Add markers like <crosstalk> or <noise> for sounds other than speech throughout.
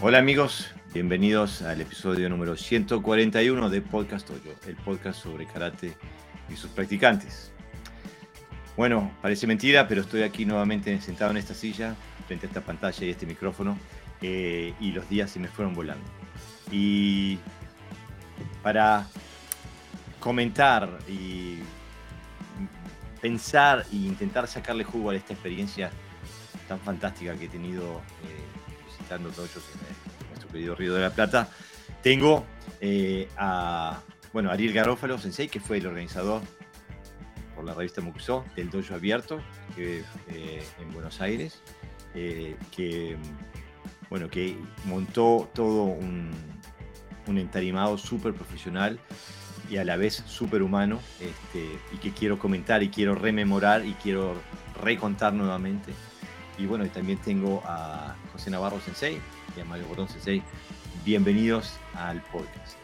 Hola amigos, bienvenidos al episodio número 141 de Podcast Hoyo, el podcast sobre karate y sus practicantes. Bueno, parece mentira, pero estoy aquí nuevamente sentado en esta silla, frente a esta pantalla y este micrófono, eh, y los días se me fueron volando. Y para comentar y pensar e intentar sacarle jugo a esta experiencia tan fantástica que he tenido eh, visitando todos en nuestro querido Río de la Plata, tengo eh, a bueno, Ariel Garófalo Sensei, que fue el organizador por la revista Muxo del Dojo Abierto que, eh, en Buenos Aires, que, bueno, que montó todo un, un entarimado súper profesional y a la vez súper humano este, y que quiero comentar y quiero rememorar y quiero recontar nuevamente. Y bueno, también tengo a José Navarro Sensei y a Mario Bordón Sensei. Bienvenidos al podcast.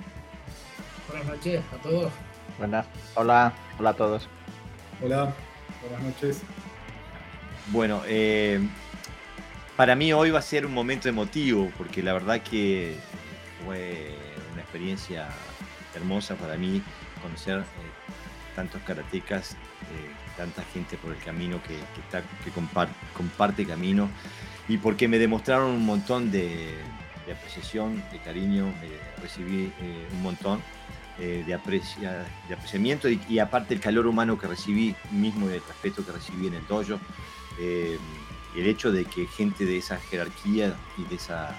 Buenas noches a todos. Buenas. Hola, hola a todos. Hola, buenas noches. Bueno, eh, para mí hoy va a ser un momento emotivo porque la verdad que fue una experiencia hermosa para mí conocer eh, tantos karatecas, eh, tanta gente por el camino que, que, comparte camino y porque me demostraron un montón de, apreciación, de cariño, recibí eh, un montón de, aprecia, de apreciamiento y, aparte el calor humano que recibí mismo y el respeto que recibí en el dojo. el hecho de que gente de esa jerarquía y de esa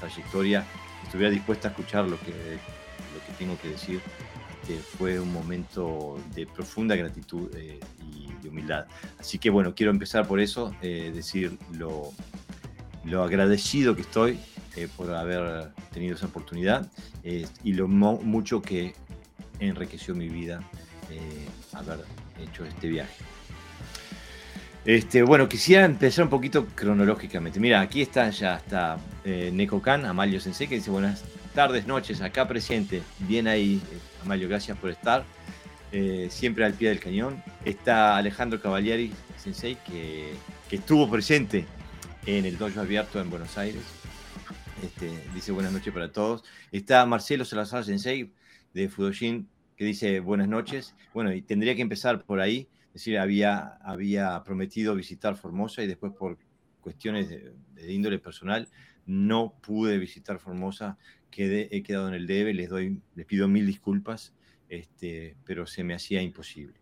trayectoria estuviera dispuesta a escuchar lo que que tengo que decir, fue un momento de profunda gratitud eh, y de humildad. Así que bueno, quiero empezar por eso, eh, decir lo, lo, agradecido que estoy eh, por haber tenido esa oportunidad y lo mucho que enriqueció mi vida haber hecho este viaje. Este, bueno, quisiera empezar un poquito cronológicamente. Mira, aquí está ya está Neko Kan, Amalio Sensei, que dice buenas tardes, noches, acá presente. Bien ahí, Amalio, gracias por estar. Eh, siempre al pie del cañón. Está Alejandro Cavalieri, sensei, que, estuvo presente en el dojo abierto en Buenos Aires. Este, dice buenas noches para todos. Está Marcelo Salazar Sensei de Fudoshin, que dice buenas noches. Bueno, y tendría que empezar por ahí. Es decir, había, había prometido visitar Formosa y después por cuestiones de, de índole personal no pude visitar Formosa he quedado en el debe, les, doy, les pido mil disculpas, este, pero se me hacía imposible.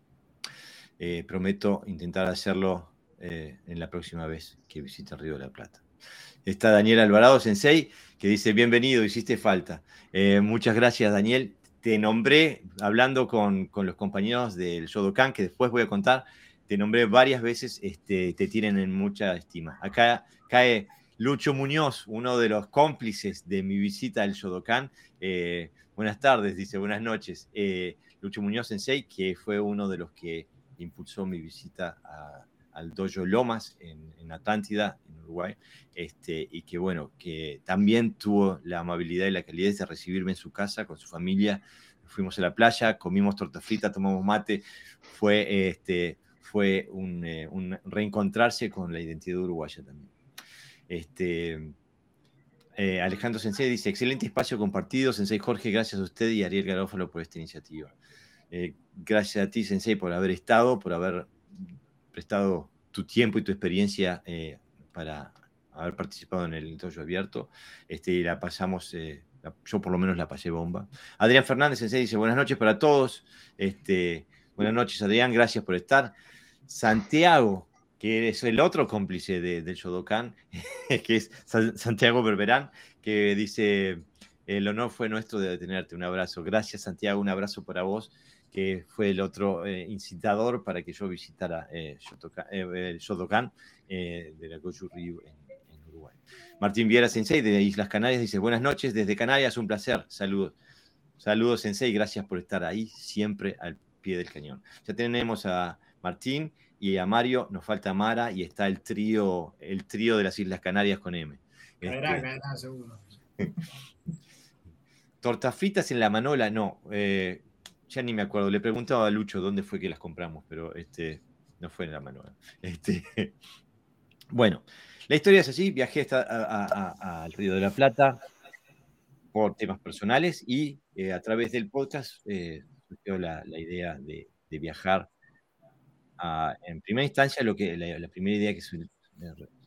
Eh, prometo intentar hacerlo eh, en la próxima vez que visite Río de la Plata. Está Daniel Alvarado Sensei, que dice, bienvenido, hiciste falta. Eh, muchas gracias, Daniel. Te nombré, hablando con, con, los compañeros del Shodokan, que después voy a contar, te nombré varias veces, este, te tienen en mucha estima. Acá cae Lucho Muñoz, uno de los cómplices de mi visita al Shodokan. Eh, buenas tardes, dice, buenas noches. Eh, Lucho Muñoz Sensei, que fue uno de los que impulsó mi visita al Dojo Lomas en, en, Atlántida, en Uruguay, este, y que bueno, que también tuvo la amabilidad y la calidez de recibirme en su casa con su familia. Fuimos a la playa, comimos torta frita, tomamos mate. Fue, este, fue un, eh, un reencontrarse con la identidad uruguaya también. Este, eh, Alejandro Sensei dice, excelente espacio compartido. Sensei Jorge, gracias a usted y Ariel Garófalo por esta iniciativa. Eh, gracias a ti, Sensei, por haber estado, por haber prestado tu tiempo y tu experiencia eh, para haber participado en el dojo abierto. Este, y la pasamos, yo por lo menos la pasé bomba. Adrián Fernández, Sensei, dice, buenas noches para todos. Este, buenas noches, Adrián, gracias por estar. Santiago, que es el otro cómplice de, del Shodokan, <laughs> que es Santiago Berberán, que dice, el honor fue nuestro de tenerte, un abrazo. Gracias Santiago, un abrazo para vos, que fue el otro eh, incitador para que yo visitara eh, eh, el Shodokan de la Goju Ryu en, Uruguay. Martín Viera Sensei de Islas Canarias dice, buenas noches desde Canarias, un placer, saludos. Saludos Sensei, gracias por estar ahí, siempre al pie del cañón. Ya tenemos a Martín y a Mario nos falta Mara y está el trío, el trío de las Islas Canarias con M. Caerá, este, caerá, seguro. <laughs> Tortafitas en la Manola, no. Eh, ya ni me acuerdo. Le preguntaba a Lucho dónde fue que las compramos, pero este, no fue en la Manola. Este, <laughs> Bueno, la historia es así, viajé al Río de la Plata por temas personales y eh, a través del podcast eh, surgió la, idea de, viajar. En primera instancia, lo que, la, primera idea que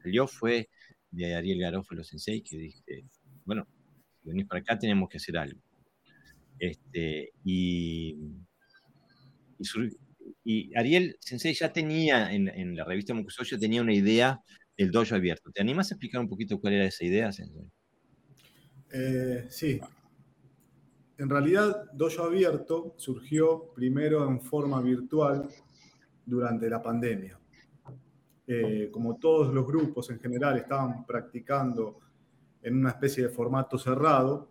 salió fue de Ariel Garófalo Sensei, que dije, bueno, si venís para acá tenemos que hacer algo. Este, y, y, Ariel Sensei ya tenía, en, la revista ya tenía una idea del dojo abierto. ¿Te animas a explicar un poquito cuál era esa idea, Sensei? Eh, sí. En realidad, Dojo Abierto surgió primero en forma virtual durante la pandemia. Eh, como todos los grupos en general estaban practicando en una especie de formato cerrado,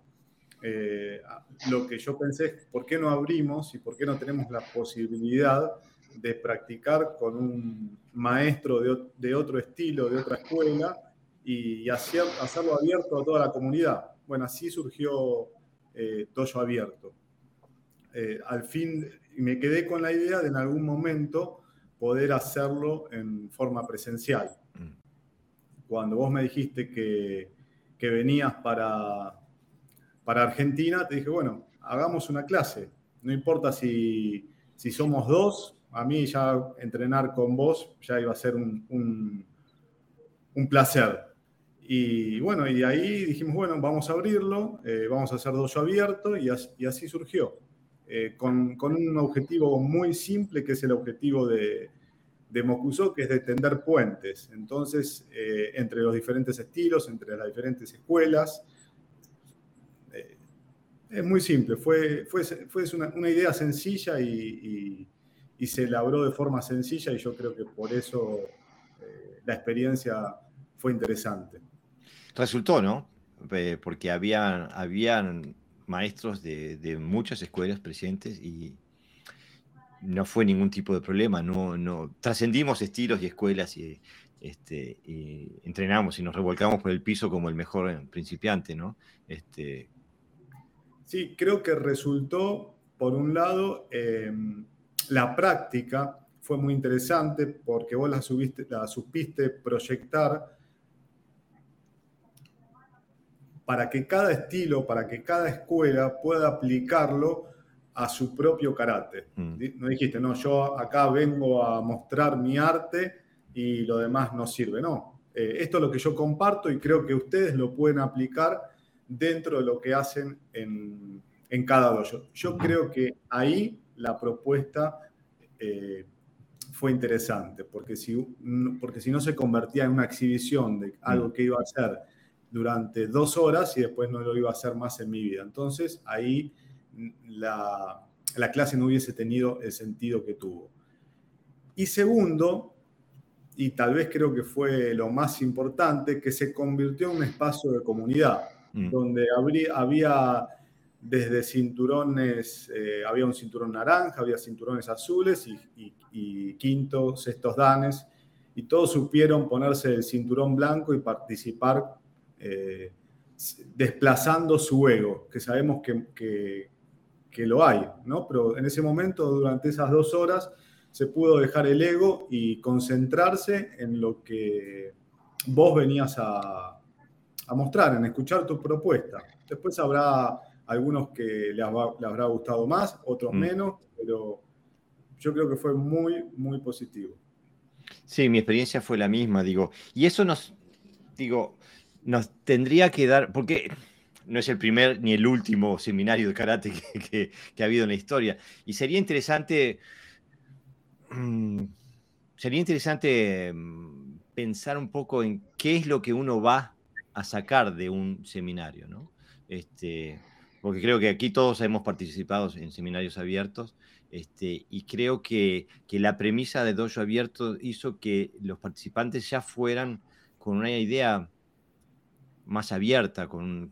eh, lo que yo pensé es, ¿por qué no abrimos y por qué no tenemos la posibilidad de practicar con un maestro de, otro estilo, de otra escuela, y, hacerlo abierto a toda la comunidad? Bueno, así surgió eh, Abierto. Eh, al fin me quedé con la idea de en algún momento poder hacerlo en forma presencial. Mm. Cuando vos me dijiste que, que venías para, para Argentina, te dije, bueno, hagamos una clase. No importa si, somos dos, a mí ya entrenar con vos ya iba a ser un, placer. Y bueno, y de ahí dijimos, bueno, vamos a abrirlo, eh, vamos a hacer dos abierto y, así, surgió. Eh, con, un objetivo muy simple, que es el objetivo de, de Mokuso, que es de tender puentes. Entonces, eh, entre los diferentes estilos, entre las diferentes escuelas, es muy simple, fue, fue, fue una, idea sencilla y, se elaboró de forma sencilla y yo creo que por eso eh, la experiencia fue interesante. Resultó, ¿no? Porque habían, habían maestros de, muchas escuelas presentes y no fue ningún tipo de problema, no, no trascendimos estilos y escuelas y, este, y entrenamos y nos revolcamos por el piso como el mejor principiante, ¿no? Este, Sí, creo que resultó, por un lado, em, la práctica fue muy interesante porque vos la, subiste, la supiste proyectar para que cada estilo, para que cada escuela pueda aplicarlo a su propio karate. Mm. No dijiste, no, yo acá vengo a mostrar mi arte y lo demás no sirve. No, eh, esto es lo que yo comparto y creo que ustedes lo pueden aplicar dentro de lo que hacen en, cada dojo. Yo creo que ahí la propuesta eh, fue interesante, porque si, porque si no se convertía en una exhibición de algo mm. que iba a hacer durante dos horas y después no lo iba a hacer más en mi vida. Entonces ahí la, la clase no hubiese tenido el sentido que tuvo. Y segundo, y tal vez creo que fue lo más importante, que se convirtió en un espacio de comunidad. Mm. donde había desde cinturones, eh, había un cinturón naranja, había cinturones azules y, y, quinto, sextos danes, y todos supieron ponerse el cinturón blanco y participar eh, desplazando su ego, que sabemos que, que, lo hay, ¿no? Pero en ese momento, durante esas dos horas, se pudo dejar el ego y concentrarse en lo que vos venías a, a mostrar, en escuchar tu propuesta. Después habrá algunos que les, habrá gustado más, otros mm. menos, pero yo creo que fue muy, muy positivo. Sí, mi experiencia fue la misma, digo. Y eso nos, digo, nos tendría que dar, porque no es el primer ni el último seminario de karate <laughs> que, ha habido en la historia. Y sería interesante, mm, sería interesante mm, pensar un poco en qué es lo que uno va a sacar de un seminario, ¿no? Este, porque creo que aquí todos hemos participado en seminarios abiertos este, y creo que, que, la premisa de Dojo Abierto hizo que los participantes ya fueran con una idea más abierta, con,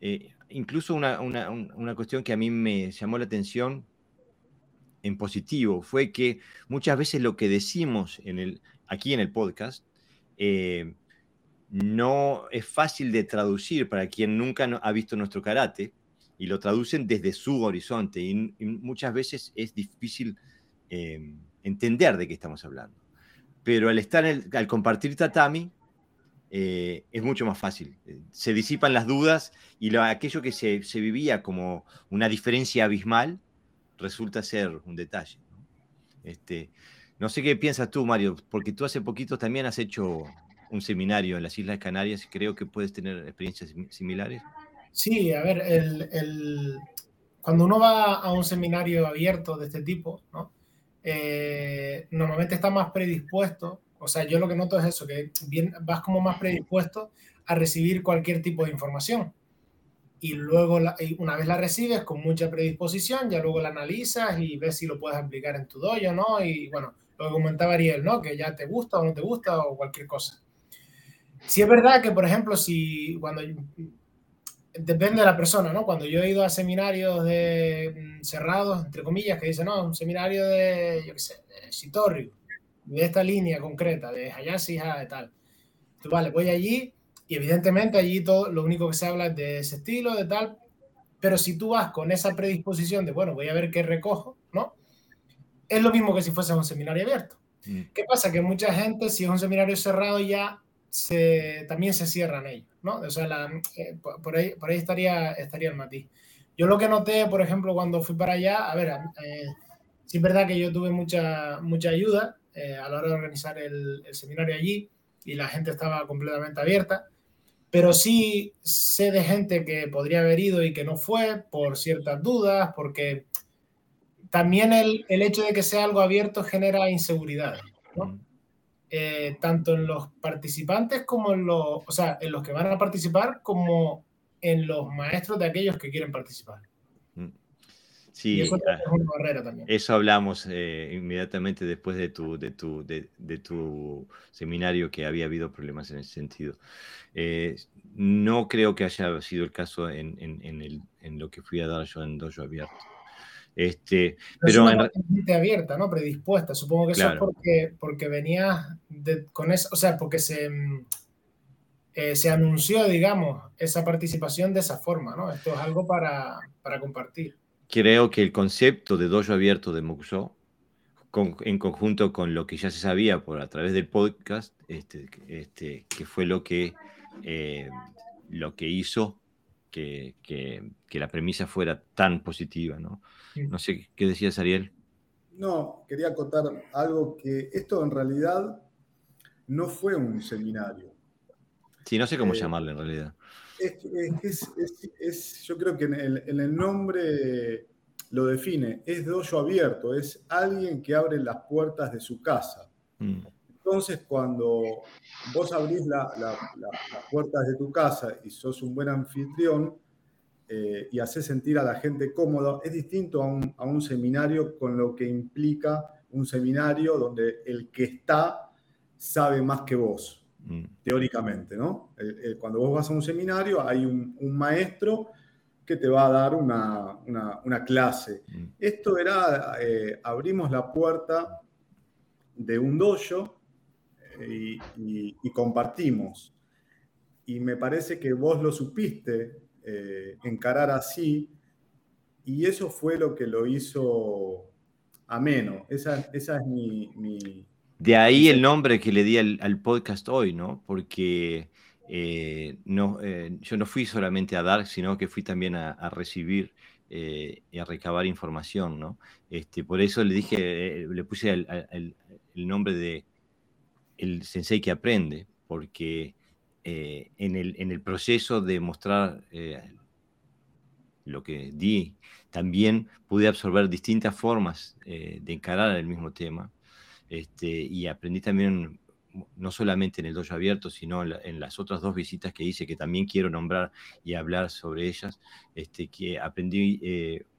eh, incluso una, una, una, cuestión que a mí me llamó la atención en positivo fue que muchas veces lo que decimos en el, aquí en el podcast eh, no es fácil de traducir para quien nunca ha visto nuestro karate y lo traducen desde su horizonte y, muchas veces es difícil em, entender de qué estamos hablando. Pero al estar, al compartir tatami, eh, es mucho más fácil. Se disipan las dudas y lo, aquello que se, vivía como una diferencia abismal resulta ser un detalle. ¿no? Este, no sé qué piensas tú, Mario, porque tú hace poquito también has hecho un seminario en las Islas Canarias creo que puedes tener experiencias similares. Sí, a ver, el, cuando uno va a un seminario abierto de este tipo, ¿no? Eh, normalmente está más predispuesto, o sea, yo lo que noto es eso, que bien, vas como más predispuesto a recibir cualquier tipo de información. Y luego, una vez la recibes con mucha predisposición, ya luego la analizas y ves si lo puedes aplicar en tu dojo, ¿no? Y bueno, lo que comentaba Ariel, ¿no? Que ya te gusta o no te gusta o cualquier cosa. Si es verdad que, por ejemplo, si cuando depende de la persona, ¿no? Cuando yo he ido a seminarios de mm, cerrados, entre comillas, que dicen, no, un seminario de, yo qué sé, de Shitoryu, de esta línea concreta, de Hayashi, de tal. Tú, vale, voy allí y evidentemente allí todo, lo único que se habla es de ese estilo, de tal, pero si tú vas con esa predisposición de, bueno, voy a ver qué recojo, ¿no? Es lo mismo que si fuese un seminario abierto. Mm. ¿Qué pasa? Que mucha gente, si es un seminario cerrado, ya se, también se cierran ellos, ¿no? O sea, eh, por, ahí, por ahí estaría, estaría el matiz. Yo lo que noté, por ejemplo, cuando fui para allá, a ver, eh, sí es verdad que yo tuve mucha, mucha ayuda eh, a la hora de organizar el, el, seminario allí y la gente estaba completamente abierta, pero sí sé de gente que podría haber ido y que no fue por ciertas dudas, porque también el, el hecho de que sea algo abierto genera inseguridad, ¿no? Mm. Eh, tanto en los participantes como en los, o sea, en los que van a participar como en los maestros de aquellos que quieren participar. Sí, eso, ah, una eso hablamos eh, inmediatamente después de tu, de, tu, de, tu seminario que había habido problemas en ese sentido. Eh, no creo que haya sido el caso en, en, en, el, en, lo que fui a dar yo en Dojo Abierto. Este, pero, es abierta, ¿no? Predispuesta. Supongo que eso es porque, porque venía con eso, o sea, porque se, eh, se anunció, digamos, esa participación de esa forma, ¿no? Esto es algo para, para compartir. Creo que el concepto de dojo abierto de Muxo, en conjunto con lo que ya se sabía por a través del podcast, este, este, que fue lo que, eh, lo que hizo que, que, que, la premisa fuera tan positiva, ¿no? No sé, ¿qué decías, Ariel? No, quería acotar algo que esto en realidad no fue un seminario. Sí, no sé cómo eh, llamarle en realidad. Es, yo creo que en el, nombre lo define, es dojo abierto, es alguien que abre las puertas de su casa. Mm. Entonces, cuando vos abrís las puertas de tu casa y sos un buen anfitrión, eh, y hacer sentir a la gente cómodo, es distinto a un, a un, seminario con lo que implica un seminario donde el que está sabe más que vos, mm. teóricamente, ¿no? cuando vos vas a un seminario hay un, un maestro que te va a dar una, una, una clase. Mm. Esto era, eh, abrimos la puerta de un dojo eh, y, y compartimos. Y me parece que vos lo supiste eh, encarar así, y eso fue lo que lo hizo ameno. Esa, esa es mi, De ahí el nombre que le di al, podcast hoy, ¿no? Porque eh, no, eh, yo no fui solamente a dar, sino que fui también a, recibir y a recabar información, ¿no? Este, por eso le dije, le puse el, nombre de el sensei que aprende, porque eh, en, el, en, el, proceso de mostrar eh, lo que di, también pude absorber distintas formas eh, de encarar el mismo tema. Este, y aprendí también, no solamente en el dojo abierto, sino en, las otras dos visitas que hice, que también quiero nombrar y hablar sobre ellas, este, que aprendí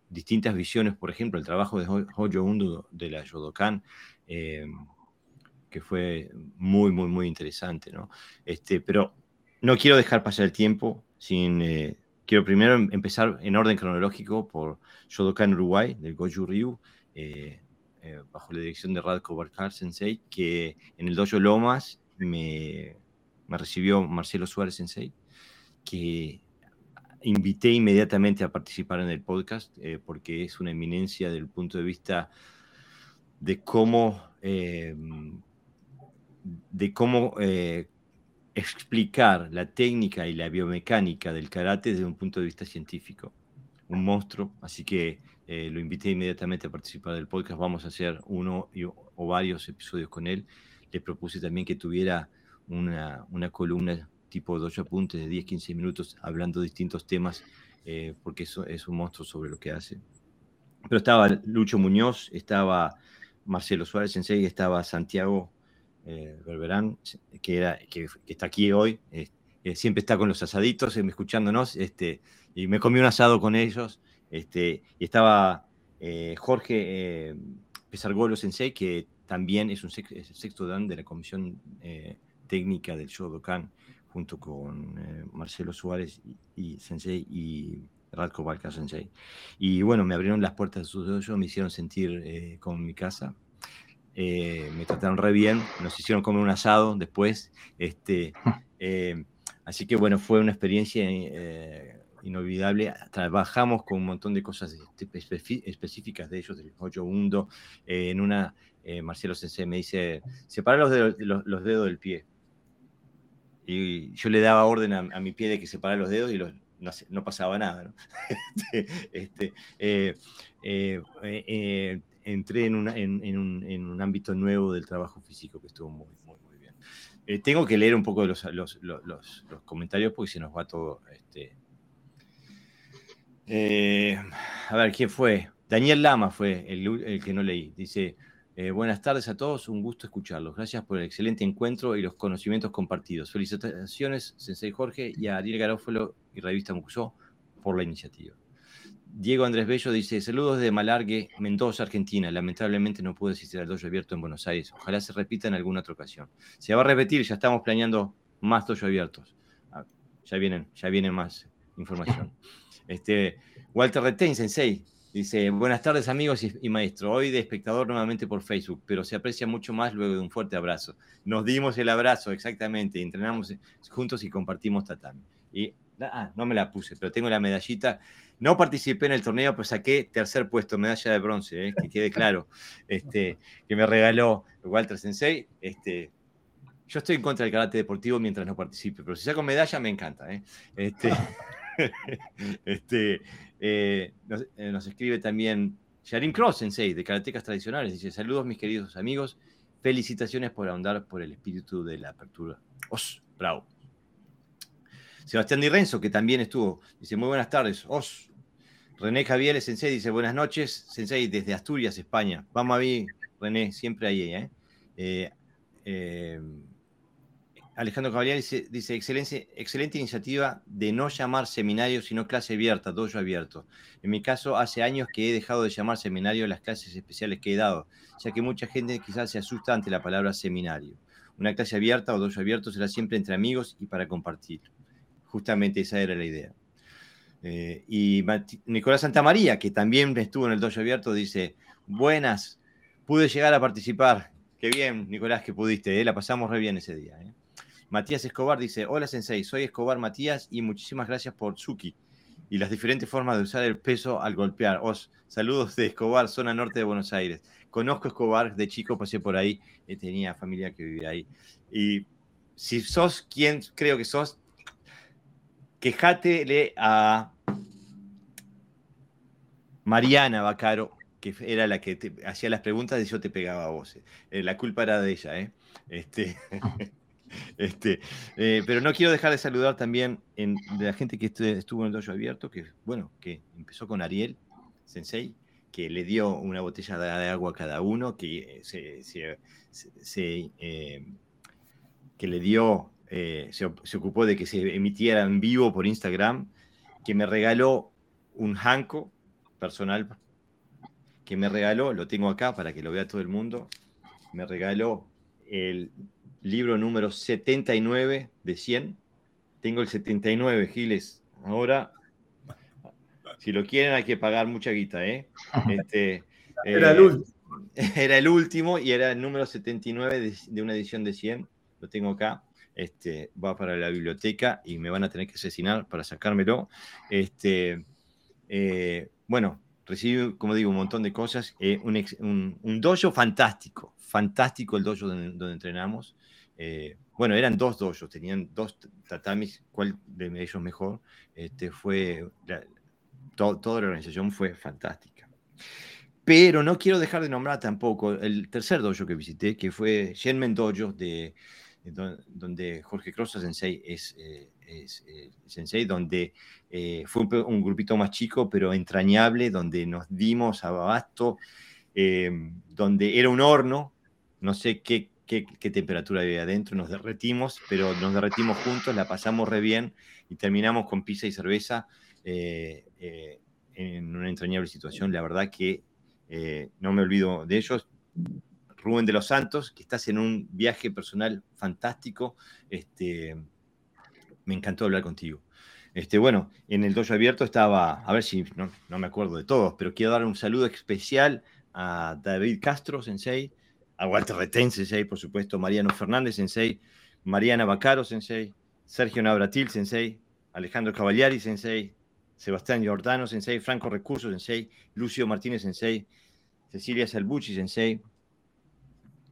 distintas visiones, por ejemplo, el trabajo de Hojo Undo de la Yodokan que fue muy, muy, muy interesante, ¿no? Este, pero no quiero dejar pasar el tiempo sin... Eh, quiero primero em, empezar en orden cronológico por Shodokan Uruguay, del Goju Ryu, eh, eh, bajo la dirección de Radko Barkar Sensei, que en el Dojo Lomas me, me recibió Marcelo Suárez Sensei, que invité inmediatamente a participar en el podcast porque es una eminencia desde el punto de vista de cómo de cómo eh, explicar la técnica y la biomecánica del karate desde un punto de vista científico. Un monstruo, así que eh, lo invité inmediatamente a participar del podcast. Vamos a hacer uno o varios episodios con él. Le propuse también que tuviera una, una columna tipo de ocho apuntes de 10-15 minutos hablando de distintos temas, eh, porque eso es un monstruo sobre lo que hace. Pero estaba Lucho Muñoz, estaba Marcelo Suárez Sensei, estaba Santiago eh, Berberán, que, era, que, está aquí hoy, eh, siempre está con los asaditos, eh, escuchándonos, este, y me comí un asado con ellos, este, y estaba Jorge Pesargolo Sensei, que también es un sexto dan de la comisión técnica del Shodokan, junto con Marcelo Suárez y, Sensei y Radko Balka Sensei. Y bueno, me abrieron las puertas de su dojo, me hicieron sentir como en mi casa. Eh, me trataron re bien, nos hicieron comer un asado después, este, <laughs> eh, así que bueno, fue una experiencia eh, inolvidable. Trabajamos con un montón de cosas específicas de ellos, del Hoyo Mundo. en una, Marcelo Sensei me dice, separa los dedos, del pie. Y yo le daba orden a, mi pie de que separara los dedos y no, pasaba nada. <laughs> este, este entré en, un, ámbito nuevo del trabajo físico que estuvo muy, muy, muy bien. Eh, tengo que leer un poco los, los, comentarios porque se nos va todo. Este, eh, a ver, ¿quién fue? Daniel Lama fue el, que no leí. Dice, eh, buenas tardes a todos, un gusto escucharlos. Gracias por el excelente encuentro y los conocimientos compartidos. Felicitaciones, Sensei Jorge, y a Ariel Garófalo y Revista Mucusó por la iniciativa. Diego Andrés Bello dice, saludos de Malargue, Mendoza, Argentina. Lamentablemente no pude asistir al dojo abierto en Buenos Aires. Ojalá se repita en alguna otra ocasión. Se va a repetir, ya estamos planeando más dojo abiertos. Ah, ya vienen, ya viene más información. <laughs> Este, Walter Retain, Sensei, dice, buenas tardes amigos y, maestro. Hoy de espectador nuevamente por Facebook, pero se aprecia mucho más luego de un fuerte abrazo. Nos dimos el abrazo, exactamente, entrenamos juntos y compartimos tatami. Y, ah, no me la puse, pero tengo la medallita no participé en el torneo, pero saqué tercer puesto, medalla de bronce, eh, que quede claro, este, que me regaló Walter Sensei. Este, yo estoy en contra del karate deportivo mientras no participe, pero si saco medalla me encanta. Eh. Este, <laughs> <laughs> este, eh, nos, escribe también Sharin Cross Sensei, de Karatecas Tradicionales. Dice, saludos mis queridos amigos, felicitaciones por ahondar por el espíritu de la apertura. ¡Os! ¡Bravo! Sebastián Di Renzo, que también estuvo, dice, muy buenas tardes. ¡Os! René Javier Sensei dice, buenas noches, Sensei, desde Asturias, España. Vamos a ver, René, siempre ahí. ¿eh? eh, eh Alejandro Caballero dice, excelente, excelente iniciativa de no llamar seminario, sino clase abierta, dojo abierto. En mi caso, hace años que he dejado de llamar seminario las clases especiales que he dado, ya que mucha gente quizás se asusta ante la palabra seminario. Una clase abierta o dojo abierto será siempre entre amigos y para compartir. Justamente esa era la idea. Eh, y Nicolás Santamaría, que también estuvo en el dojo abierto, dice, buenas, pude llegar a participar. Qué bien, Nicolás, que pudiste, eh, la pasamos re bien ese día. Eh. Matías Escobar dice, hola Sensei, soy Escobar Matías y muchísimas gracias por Tsuki y las diferentes formas de usar el peso al golpear. Os, saludos de Escobar, zona norte de Buenos Aires. Conozco Escobar, de chico pasé por ahí, tenía familia que vivía ahí. Y si sos quien creo que sos, quejátele a Mariana Bacaro, que era la que te hacía las preguntas y yo te pegaba a vos. Eh, la culpa era de ella, ¿eh? Este, <laughs> <laughs> este, eh, pero no quiero dejar de saludar también de la gente que estuvo en el dojo abierto, que bueno, que empezó con Ariel Sensei, que le dio una botella de agua a cada uno, que se, que le dio eh, se, ocupó de que se emitiera en vivo por Instagram, que me regaló un hanko personal, que me regaló, lo tengo acá para que lo vea todo el mundo, me regaló el libro número 79 de 100. Tengo el 79, Giles. Ahora, si lo quieren hay que pagar mucha guita, ¿eh? <laughs> Este, era, el eh, último. <laughs> era el último y era el número 79 de, de una edición de 100. Lo tengo acá este, va para la biblioteca y me van a tener que asesinar para sacármelo. Este, eh, bueno, recibí, como digo, un montón de cosas. Eh, un, un, dojo fantástico, fantástico el dojo donde, entrenamos. Eh, bueno, eran dos dojos, tenían dos tatamis, cuál de ellos mejor, este, fue, toda la organización fue fantástica. Pero no quiero dejar de nombrar tampoco el tercer dojo que visité, que fue Shenmen Dojo, de, donde Jorge Crossa Sensei es, eh, es eh, Sensei, donde eh, fue un, grupito más chico, pero entrañable, donde nos dimos abasto, donde era un horno, no sé qué, qué, temperatura había adentro, nos derretimos, pero nos derretimos juntos, la pasamos re bien y terminamos con pizza y cerveza en una entrañable situación. La verdad que eh, no me olvido de ellos. Rubén de los Santos, que estás en un viaje personal fantástico. Este, me encantó hablar contigo. Este, bueno, en el dojo abierto estaba, a ver si no, no, me acuerdo de todos, pero quiero dar un saludo especial a David Castro, sensei, a Walter Retén, sensei, por supuesto, Mariano Fernández, sensei, Mariana Bacaro, sensei, Sergio Nabratil, sensei, Alejandro Cavaliari, sensei, Sebastián Giordano, sensei, Franco Recurso, sensei, Lucio Martínez, sensei, Cecilia Salbucci, sensei,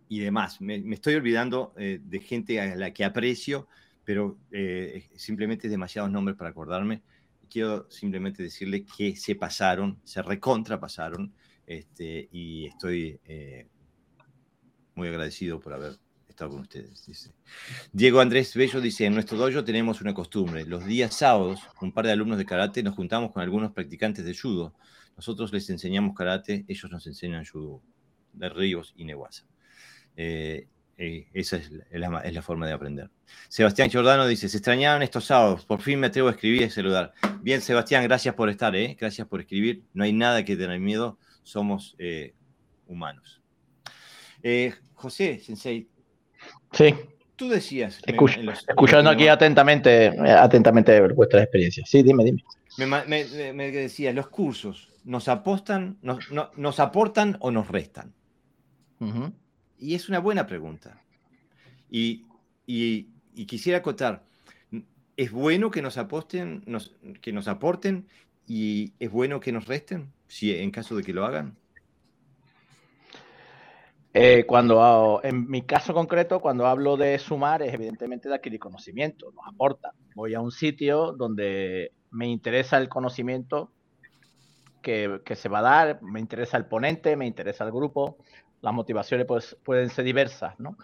y demás. Me, estoy olvidando eh, de gente a la que aprecio, pero eh, simplemente demasiados nombres para acordarme. Quiero simplemente decirle que se pasaron, se recontrapasaron, este, y estoy eh, muy agradecido por haber estado con ustedes. Diego Andrés Bello dice, en nuestro dojo tenemos una costumbre. Los días sábados, un par de alumnos de karate nos juntamos con algunos practicantes de judo nosotros les enseñamos karate, ellos nos enseñan judo, de Ríos y Neguasa. Eh, eh, esa es la, forma de aprender. Sebastián Giordano dice, se extrañaron estos sábados, por fin me atrevo a escribir y saludar. Bien, Sebastián, gracias por estar, ¿eh? gracias por escribir. No hay nada que tener miedo, somos humanos. José, Sensei. Sí. Tú decías... escuchando aquí atentamente, atentamente vuestras experiencias. Sí, dime, dime. Me, me, decía, los cursos, ¿nos, apostan, nos, nos aportan o nos restan? Y es una buena pregunta. Y, quisiera acotar, ¿es bueno que nos aposten, que nos aporten y es bueno que nos resten, si en caso de que lo hagan? Eh, cuando, en mi caso concreto, cuando hablo de sumar, es evidentemente de adquirir conocimiento, nos aporta. Voy a un sitio donde me interesa el conocimiento que, se va a dar, me interesa el ponente, me interesa el grupo, las motivaciones pues, pueden ser diversas, ¿no?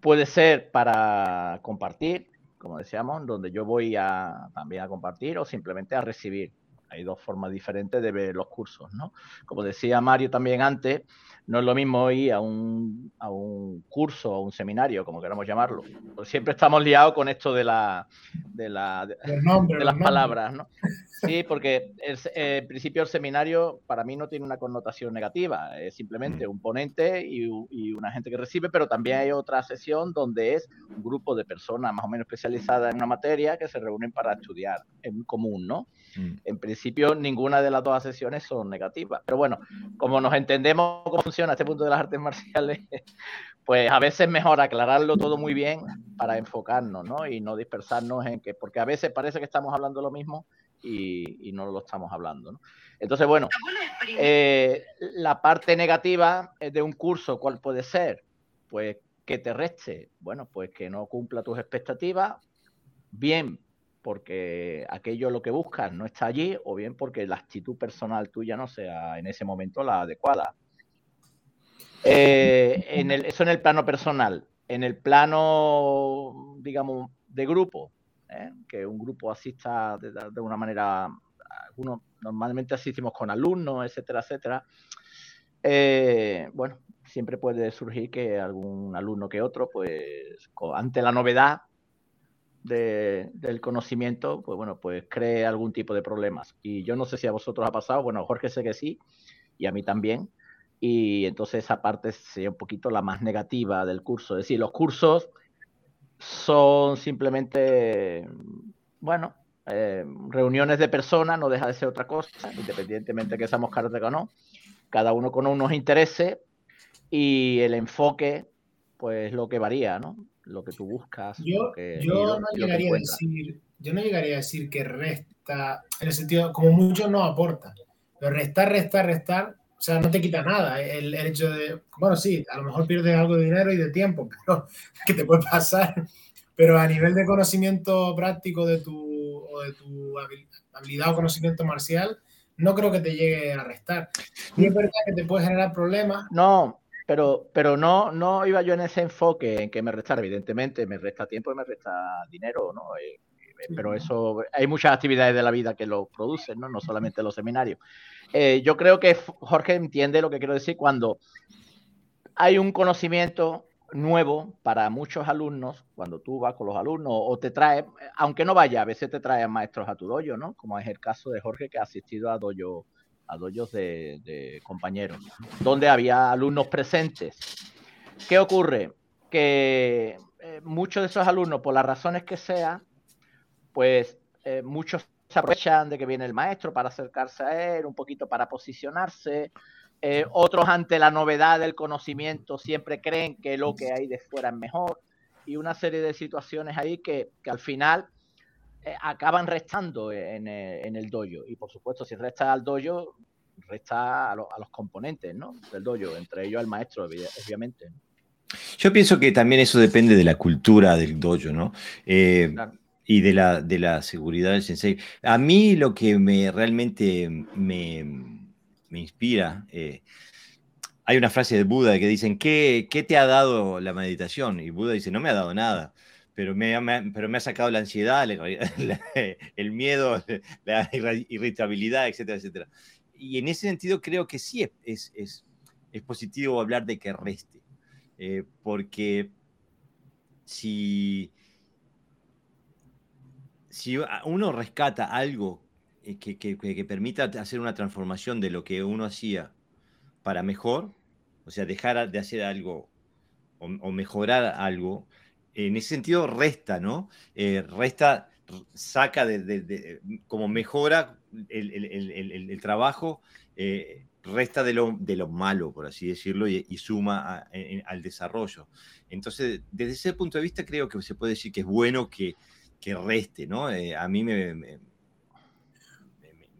Puede ser para compartir, como decíamos, donde yo voy a, también a compartir o simplemente a recibir. Hay dos formas diferentes de ver los cursos, ¿no? Como decía Mario también antes, no es lo mismo ir a un, a un curso, a un seminario, como queramos llamarlo. Siempre estamos liados con esto de, la, de, la, de, las palabras, ¿no? <laughs> Sí, porque el, en principio el seminario para mí no tiene una connotación negativa, es simplemente mm. un ponente y, y, una gente que recibe, pero también hay otra sesión donde es un grupo de personas más o menos especializadas en una materia que se reúnen para estudiar en común, ¿no? Mm. En principio ninguna de las dos sesiones son negativas, pero bueno, como nos entendemos cómo funciona este punto de las artes marciales, <laughs> pues a veces es mejor aclararlo todo muy bien para enfocarnos, ¿no? Y no dispersarnos en que, porque a veces parece que estamos hablando lo mismo y, no lo estamos hablando. ¿no? Entonces, bueno, eh, la parte negativa de un curso, ¿cuál puede ser? Pues que te reste, bueno, pues que no cumpla tus expectativas, bien porque aquello lo que buscas no está allí, o bien porque la actitud personal tuya no sea en ese momento la adecuada. Eh, en el, eso en el plano personal. En el plano, digamos, de grupo, ¿eh? que un grupo asista de, una manera, algunos normalmente asistimos con alumnos, etcétera, etcétera. Eh, bueno, siempre puede surgir que algún alumno que otro, pues ante la novedad del conocimiento, pues bueno, pues cree algún tipo de problemas. Y yo no sé si a vosotros ha pasado, bueno, Jorge sé que sí, y a mí también. Y entonces esa parte sería un poquito la más negativa del curso. Es decir, los cursos son simplemente, bueno, eh, reuniones de personas, no deja de ser otra cosa, independientemente de que seamos karateka o no, cada uno con unos intereses y el enfoque, pues lo que varía, ¿no? Lo que tú buscas. Yo, yo no llegaría a decir, yo no llegaría a decir que resta, en el sentido, como mucho no aporta, pero restar, restar, restar, o sea, no te quita nada el, hecho de, bueno, sí, a lo mejor pierdes algo de dinero y de tiempo, <laughs> pero que te puede pasar. Pero a nivel de conocimiento práctico de tu, o de tu habilidad o conocimiento marcial, no creo que te llegue a restar. Y es verdad que te puede generar problemas. No, pero, pero no, no iba yo en ese enfoque en que me resta, evidentemente, me resta tiempo y me resta dinero, ¿no? Eh, pero eso, hay muchas actividades de la vida que lo producen, ¿no? No solamente los seminarios. Eh, yo creo que Jorge entiende lo que quiero decir cuando hay un conocimiento nuevo para muchos alumnos, cuando tú vas con los alumnos o te trae, aunque no vaya, a veces te traen maestros a tu dojo, ¿no? Como es el caso de Jorge que ha asistido a dojo, a dojos de, compañeros, donde había alumnos presentes. ¿Qué ocurre? Que eh, muchos de esos alumnos, por las razones que sea, pues eh, muchos se aprovechan de que viene el maestro para acercarse a él, un poquito para posicionarse. Eh, otros ante la novedad del conocimiento siempre creen que lo que hay de fuera es mejor. Y una serie de situaciones ahí que, que al final eh, acaban restando en, en, el dojo. Y por supuesto, si resta al dojo, resta a, los componentes ¿no? del dojo, entre ellos al maestro, obviamente. Yo pienso que también eso depende de la cultura del dojo, ¿no? Eh, y de la, de la seguridad del sensei. A mí lo que me realmente me, me inspira, eh, hay una frase de Buda que dicen, ¿qué, ¿qué, te ha dado la meditación? Y Buda dice, no me ha dado nada, pero me, pero me ha sacado la ansiedad, <laughs> el miedo, la irritabilidad, etcétera, etcétera. Y en ese sentido creo que sí es, es, es, positivo hablar de que reste, eh, porque si si uno rescata algo eh, que, permita hacer una transformación de lo que uno hacía para mejor, o sea, dejar de hacer algo o, mejorar algo, en ese sentido resta, ¿no? Eh, resta, saca de, como mejora el, trabajo, eh, resta de lo, de lo malo, por así decirlo, y, suma al desarrollo. Entonces, desde ese punto de vista, creo que se puede decir que es bueno que que reste, ¿no? Eh, a mí me... me,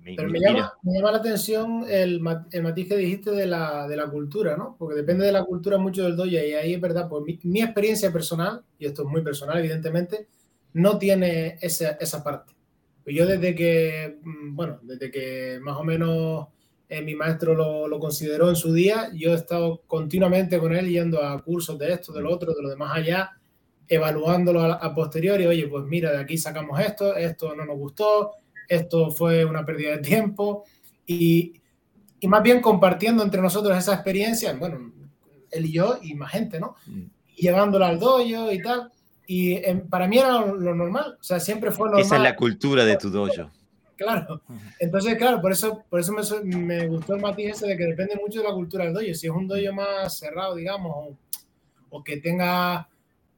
Pero me, llama, la atención el, el, matiz que dijiste de la, de la, cultura, ¿no? Porque depende de la cultura mucho del doya y ahí es verdad, pues mi, experiencia personal, y esto es muy personal evidentemente, no tiene esa, esa parte. Pues yo desde que, mm, bueno, desde que más o menos eh, mi maestro lo, lo, consideró en su día, yo he estado continuamente con él yendo a cursos de esto, de lo otro, de lo demás allá, evaluándolo a, posteriori, oye, pues mira, de aquí sacamos esto, esto no nos gustó, esto fue una pérdida de tiempo, y, y más bien compartiendo entre nosotros esa experiencia, bueno, él y yo y más gente, ¿no? Mm. Llevándola al dojo y tal. Y em, para mí era lo, normal, o sea, siempre fue normal. Esa es la cultura de tu dojo. Claro, entonces, claro, por eso, por eso me, me, gustó el matiz ese de que depende mucho de la cultura del dojo. Si es un dojo más cerrado, digamos, o, o que tenga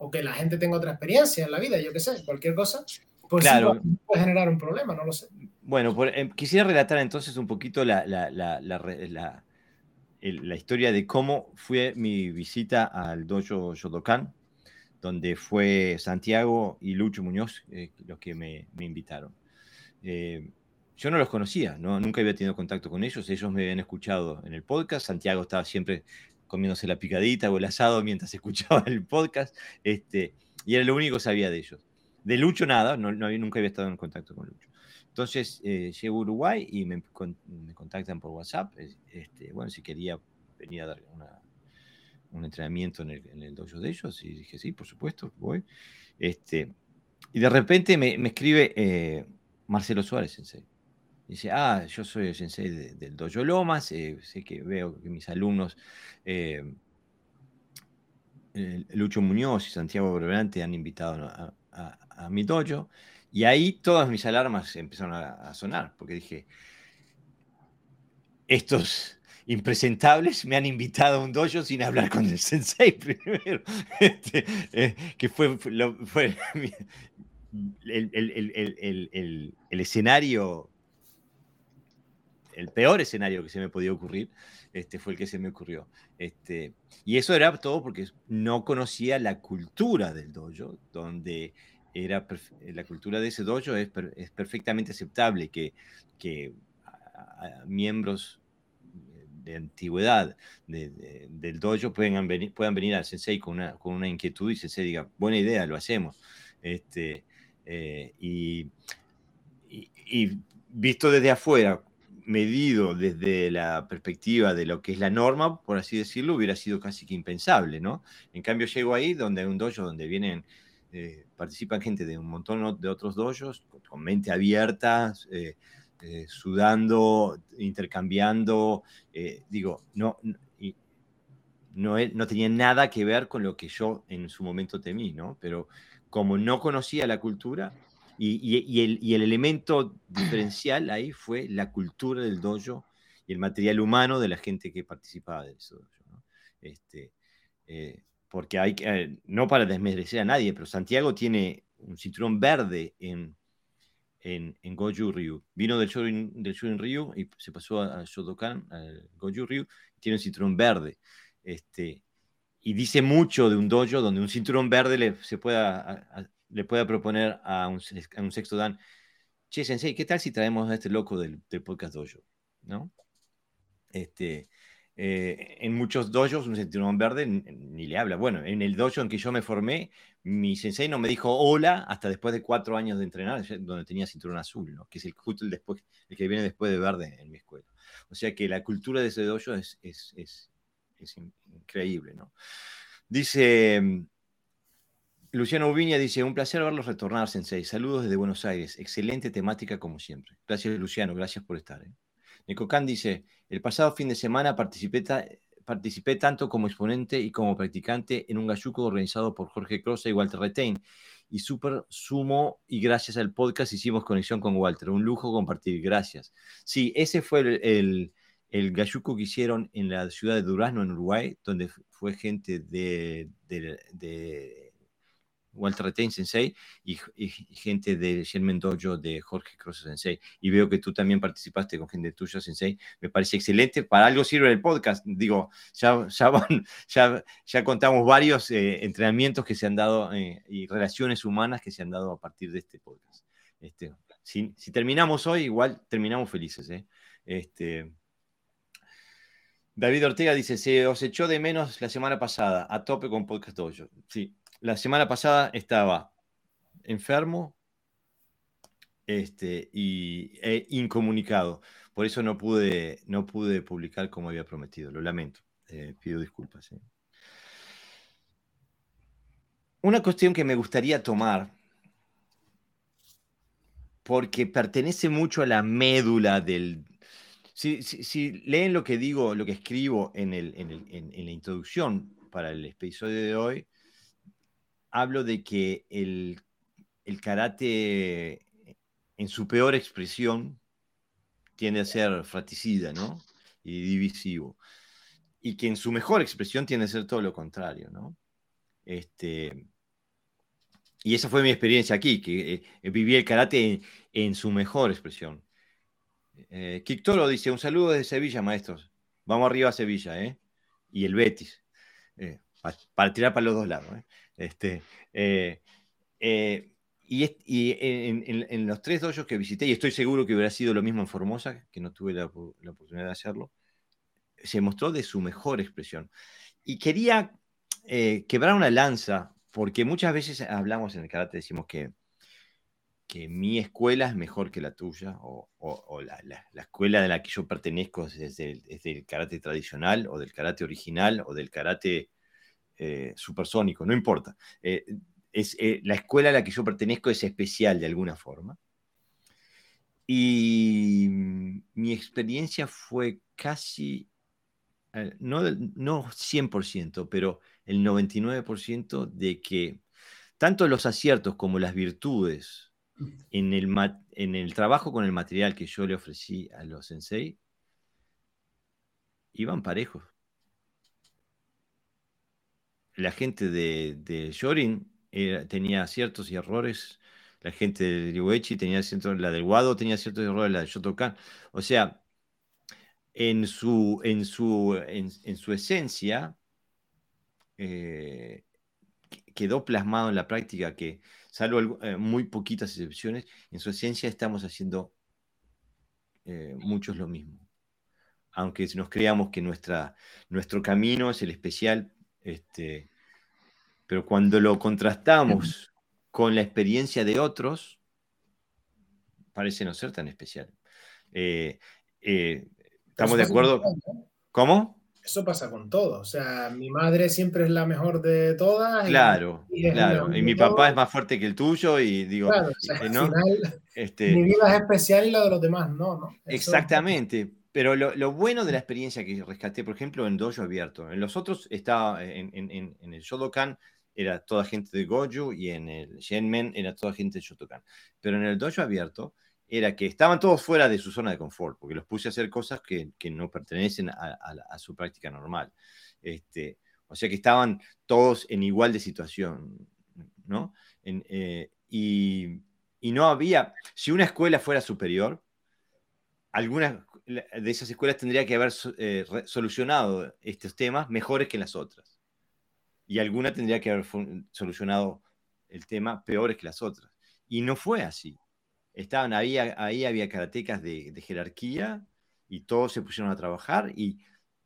o que la gente tenga otra experiencia en la vida, yo qué sé, cualquier cosa, pues claro. puede generar un problema, no lo sé. Bueno, em, quisiera relatar entonces un poquito la, la, la, la, historia de cómo fue mi visita al dojo Shodokan, donde fue Santiago y Lucho Muñoz eh, los que me, me invitaron. Eh, yo no los conocía, ¿no? nunca había tenido contacto con ellos, ellos me habían escuchado en el podcast, Santiago estaba siempre comiéndose la picadita o el asado mientras escuchaba el podcast, este, y era lo único que sabía de ellos. De Lucho nada, no, nunca había estado en contacto con Lucho. Entonces eh, llego a Uruguay y me, contactan por WhatsApp. Este, bueno, si quería venir a dar un entrenamiento en el, en dojo de ellos. Y dije, sí, por supuesto, voy. Este, y de repente me, escribe eh, Marcelo Suárez, sensei. Dice, ah, yo soy el sensei del Dojo Lomas, eh, sé que veo que mis alumnos, eh, Lucho Muñoz y Santiago Breverante han invitado a, mi dojo, y ahí todas mis alarmas empezaron a, sonar, porque dije, estos impresentables me han invitado a un dojo sin hablar con el sensei <laughs> primero, este, eh, que fue, el escenario el peor escenario que se me podía ocurrir este, fue el que se me ocurrió. Este, y eso era todo porque no conocía la cultura del dojo, donde era la cultura de ese dojo es, perfectamente aceptable que, que miembros antigüedad del dojo puedan venir, puedan venir al sensei con una, con una inquietud y sensei diga, buena idea, lo hacemos. Este, eh, y, y, visto desde afuera, medido desde la perspectiva de lo que es la norma, por así decirlo, hubiera sido casi que impensable, ¿no? En cambio, llego ahí donde hay un dojo donde vienen, eh, participan gente de un montón de otros dojos, con mente abierta, eh, eh, sudando, intercambiando, digo, no, no, no tenía nada que ver con lo que yo en su momento temí, ¿no? Pero como no conocía la cultura, y, el, elemento <clears throat> diferencial ahí fue la cultura del dojo y el material humano de la gente que participaba de ese dojo. Este, eh, porque hay que, eh, no para desmerecer a nadie, pero Santiago tiene un cinturón verde en, en, en Goju Ryu. Vino del Shorin, del Ryu y se pasó a, Shotokan, al Goju Ryu, tiene un cinturón verde. Este, y dice mucho de un dojo donde un cinturón verde le, se pueda le pueda proponer a un, sexto dan, che, Sensei, ¿qué tal si traemos a este loco del, podcast dojo? ¿No? Este, eh, en muchos dojos un cinturón verde ni le habla. Bueno, en el dojo en que yo me formé, mi sensei no me dijo hola hasta después de cuatro años de entrenar, donde tenía cinturón azul, ¿no? que es el, justo el, después, el que viene después de verde en mi escuela. O sea que la cultura de ese dojo es, es, es, es increíble. ¿no? Dice Luciano Ubiña dice, un placer verlos retornar, Sensei. Saludos desde Buenos Aires. Excelente temática como siempre. Gracias, Luciano. Gracias por estar. ¿eh? Khan dice, el pasado fin de semana participé, participé tanto como exponente y como practicante en un galluco organizado por Jorge Crosa y Walter Retain. Y súper sumo y gracias al podcast hicimos conexión con Walter. Un lujo compartir. Gracias. Sí, ese fue el, el, galluco que hicieron en la ciudad de Durazno, en Uruguay, donde fue gente de Walter Retain Sensei y, gente de Shen Dojo de Jorge Cross Sensei. Y veo que tú también participaste con gente tuya, Sensei. Me parece excelente. Para algo sirve el podcast. Digo, ya, <laughs> ya, ya, contamos varios eh, entrenamientos que se han dado eh, y relaciones humanas que se han dado a partir de este podcast. Este, si, terminamos hoy, igual terminamos felices. ¿eh? Este, David Ortega dice, se os echó de menos la semana pasada, a tope con Podcast Dojo. Sí, la semana pasada estaba enfermo este, y e incomunicado. Por eso no pude, no pude publicar como había prometido. Lo lamento. Eh, pido disculpas. Eh. Una cuestión que me gustaría tomar, porque pertenece mucho a la médula del... Si, leen lo que digo, lo que escribo en, en la introducción para el episodio de hoy, hablo de que el, karate en su peor expresión tiende a ser fratricida, ¿no? Y divisivo. Y que en su mejor expresión tiende a ser todo lo contrario, ¿no? Este, y esa fue mi experiencia aquí, que eh, viví el karate en, su mejor expresión. Eh, Toro dice, un saludo desde Sevilla, maestros. Vamos arriba a Sevilla, ¿eh? Y el Betis. Eh, para, tirar para los dos lados. ¿Eh? Este, eh, eh, y, en, los tres dojos que visité, y estoy seguro que hubiera sido lo mismo en Formosa, que no tuve la, oportunidad de hacerlo, se mostró de su mejor expresión. Y quería quebrar una lanza, porque muchas veces hablamos en el karate, decimos que, que mi escuela es mejor que la tuya, o, la, escuela de la que yo pertenezco es, del karate tradicional, o del karate original, o del karate eh, supersónico, no importa. Eh, es, eh, la escuela a la que yo pertenezco es especial de alguna forma. Y mi experiencia fue casi, no, no 100%, pero el 99% de que tanto los aciertos como las virtudes en el, en el trabajo con el material que yo le ofrecí a los sensei iban parejos la gente de, de Shorin tenía ciertos errores, la gente de Ryuechi tenía ciertos, la del Wado tenía ciertos errores, la de Shotokan. O sea, en su, en su, en, su esencia, eh, quedó plasmado en la práctica que, salvo eh, muy poquitas excepciones, en su esencia estamos haciendo eh, muchos lo mismo. aunque nos creamos que nuestra, nuestro camino es el especial, este, pero cuando lo contrastamos con la experiencia de otros, parece no ser tan especial. Eh, eh, ¿Estamos de acuerdo? ¿Cómo? Eso pasa con todo. O sea, mi madre siempre es la mejor de todas. Claro, y, claro. Y mi papá es más fuerte que el tuyo y digo, ¿no? este... mi vida es especial y la de los demás no, ¿no? Exactamente. Pero lo, bueno de la experiencia que rescaté, por ejemplo, en Dojo Abierto, en los otros estaba, en, en, en el Shodokan era toda gente de Goju y en el Shenmen era toda gente de Shotokan. Pero en el Dojo Abierto era que estaban todos fuera de su zona de confort, porque los puse a hacer cosas que, no pertenecen a, su práctica normal. Este, o sea que estaban todos en igual de situación, ¿no? Eh, y, no había, si una escuela fuera superior, algunas de esas escuelas tendría que haber eh, solucionado estos temas mejores que las otras. Y alguna tendría que haber solucionado el tema peores que las otras. Y no fue así estaban ahí, ahí había karatecas de, jerarquía y todos se pusieron a trabajar y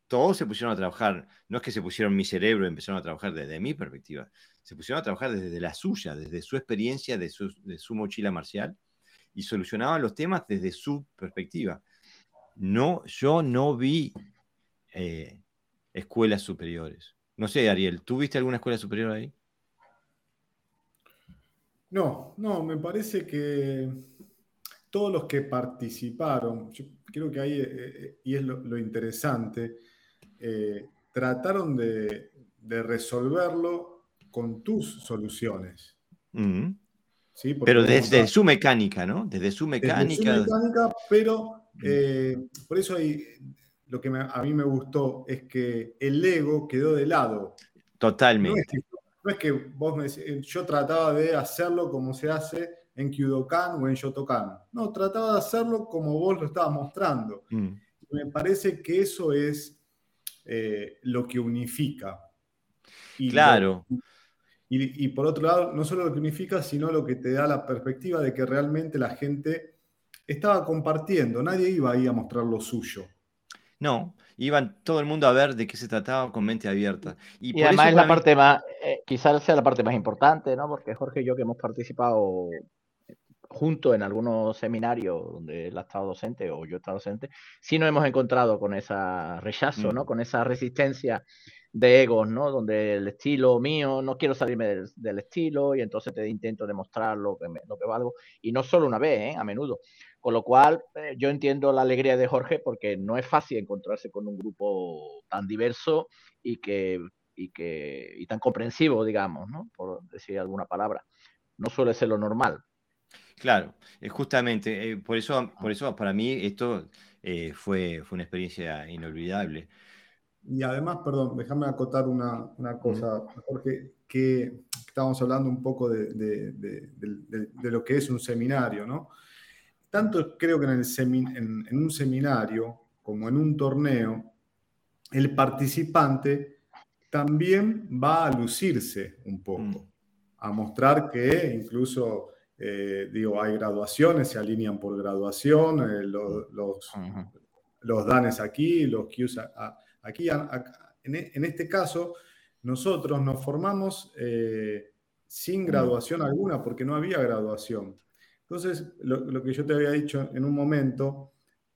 todos se pusieron a trabajar. No es que se pusieron mi cerebro y empezaron a trabajar desde mi perspectiva, se pusieron a trabajar desde la suya, desde su experiencia, de su, de su mochila marcial y solucionaban los temas desde su perspectiva. No, yo no vi eh, escuelas superiores. No sé, Ariel, ¿tú viste alguna escuela superior ahí? No, no, me parece que todos los que participaron, yo creo que ahí, eh, eh, y es lo, interesante, eh, trataron de, resolverlo con tus soluciones. Mm. Pero desde su mecánica, ¿no? Desde su mecánica. Desde su mecánica, pero mm. por eso hay, lo que a mí me gustó es que el ego quedó de lado. Totalmente. No es que vos me decís, eh, yo trataba de hacerlo como se hace en Kyudokan o en Shotokan. No, trataba de hacerlo como vos lo estabas mostrando. Mm. Me parece que eso es eh, lo que unifica. Y claro. y, por otro lado, no solo lo que unifica, sino lo que te da la perspectiva de que realmente la gente estaba compartiendo. Nadie iba ahí a mostrar lo suyo. No, iban todo el mundo a ver de qué se trataba con mente abierta. Y, además es la parte más, eh, quizás sea la parte más importante, ¿no? Porque Jorge y yo que hemos participado juntos en algunos seminarios donde él ha estado docente o yo he estado docente, sí nos hemos encontrado con ese rechazo, ¿no? Con esa resistencia de egos, ¿no? Donde el estilo mío, no quiero salirme del, estilo y entonces te intento demostrar lo que, lo que valgo. Y no solo una vez, ¿eh? a menudo. Con lo cual, eh, yo entiendo la alegría de Jorge porque no es fácil encontrarse con un grupo tan diverso y que y que y tan comprensivo, digamos, ¿no? Por decir alguna palabra. No suele ser lo normal. Claro, eh, justamente, eh, por, eso, por eso para mí esto fue, fue una experiencia inolvidable. Y además, perdón, déjame acotar una, una cosa, Jorge, que estábamos hablando un poco de, de, de, lo que es un seminario, ¿no? tanto creo que en, el en, un seminario como en un torneo, el participante también va a lucirse un poco, mm. a mostrar que incluso, eh, digo, hay graduaciones, se alinean por graduación, eh, los, los, danes aquí, los cues aquí. en, este caso, nosotros nos formamos eh, sin mm. graduación alguna, porque no había graduación. Entonces, lo, que yo te había dicho en un momento,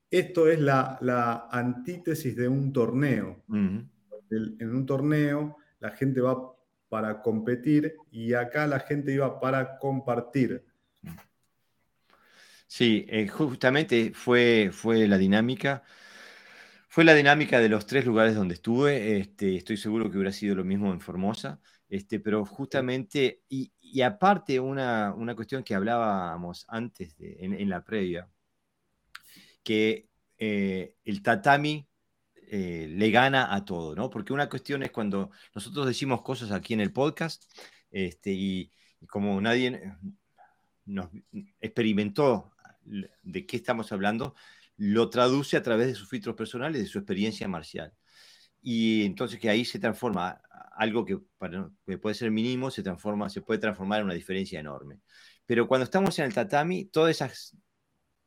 esto es la, antítesis de un torneo. en un torneo la gente va para competir y acá la gente iba para compartir. Sí, eh, justamente fue, fue la dinámica. Fue la dinámica de los tres lugares donde estuve. Este, estoy seguro que hubiera sido lo mismo en Formosa. Este, pero justamente, y, y aparte una, una, cuestión que hablábamos antes en, la previa, que eh, el tatami eh, le gana a todo, ¿no? Porque una cuestión es cuando nosotros decimos cosas aquí en el podcast este, y, como nadie nos experimentó de qué estamos hablando, lo traduce a través de sus filtros personales, de su experiencia marcial. Y entonces que ahí se transforma algo que, puede ser mínimo, se, transforma, se puede transformar en una diferencia enorme. Pero cuando estamos en el tatami, todas esas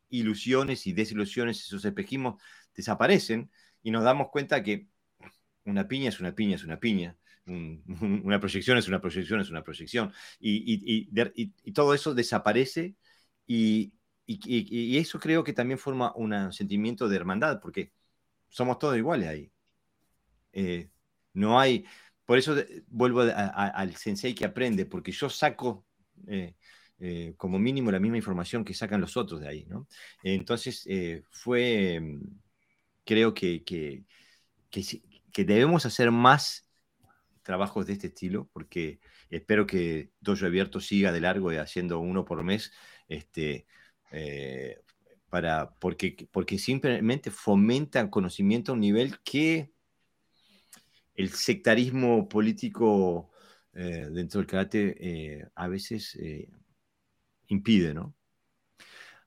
ilusiones y desilusiones, esos espejismos desaparecen y nos damos cuenta que una piña es una piña, es una piña. una proyección es una proyección, es una proyección. Y, todo eso desaparece y, eso creo que también forma un sentimiento de hermandad, porque somos todos iguales ahí. Eh, no hay, por eso vuelvo al sensei que aprende, porque yo saco eh, eh, como mínimo la misma información que sacan los otros de ahí, ¿no? Entonces, fue, creo que, que, que, debemos hacer más trabajos de este estilo, porque espero que Dojo Abierto siga de largo y haciendo uno por mes, este, para, porque, porque simplemente fomentan conocimiento a un nivel que el sectarismo político eh, dentro del karate eh, a veces eh, impide, ¿no?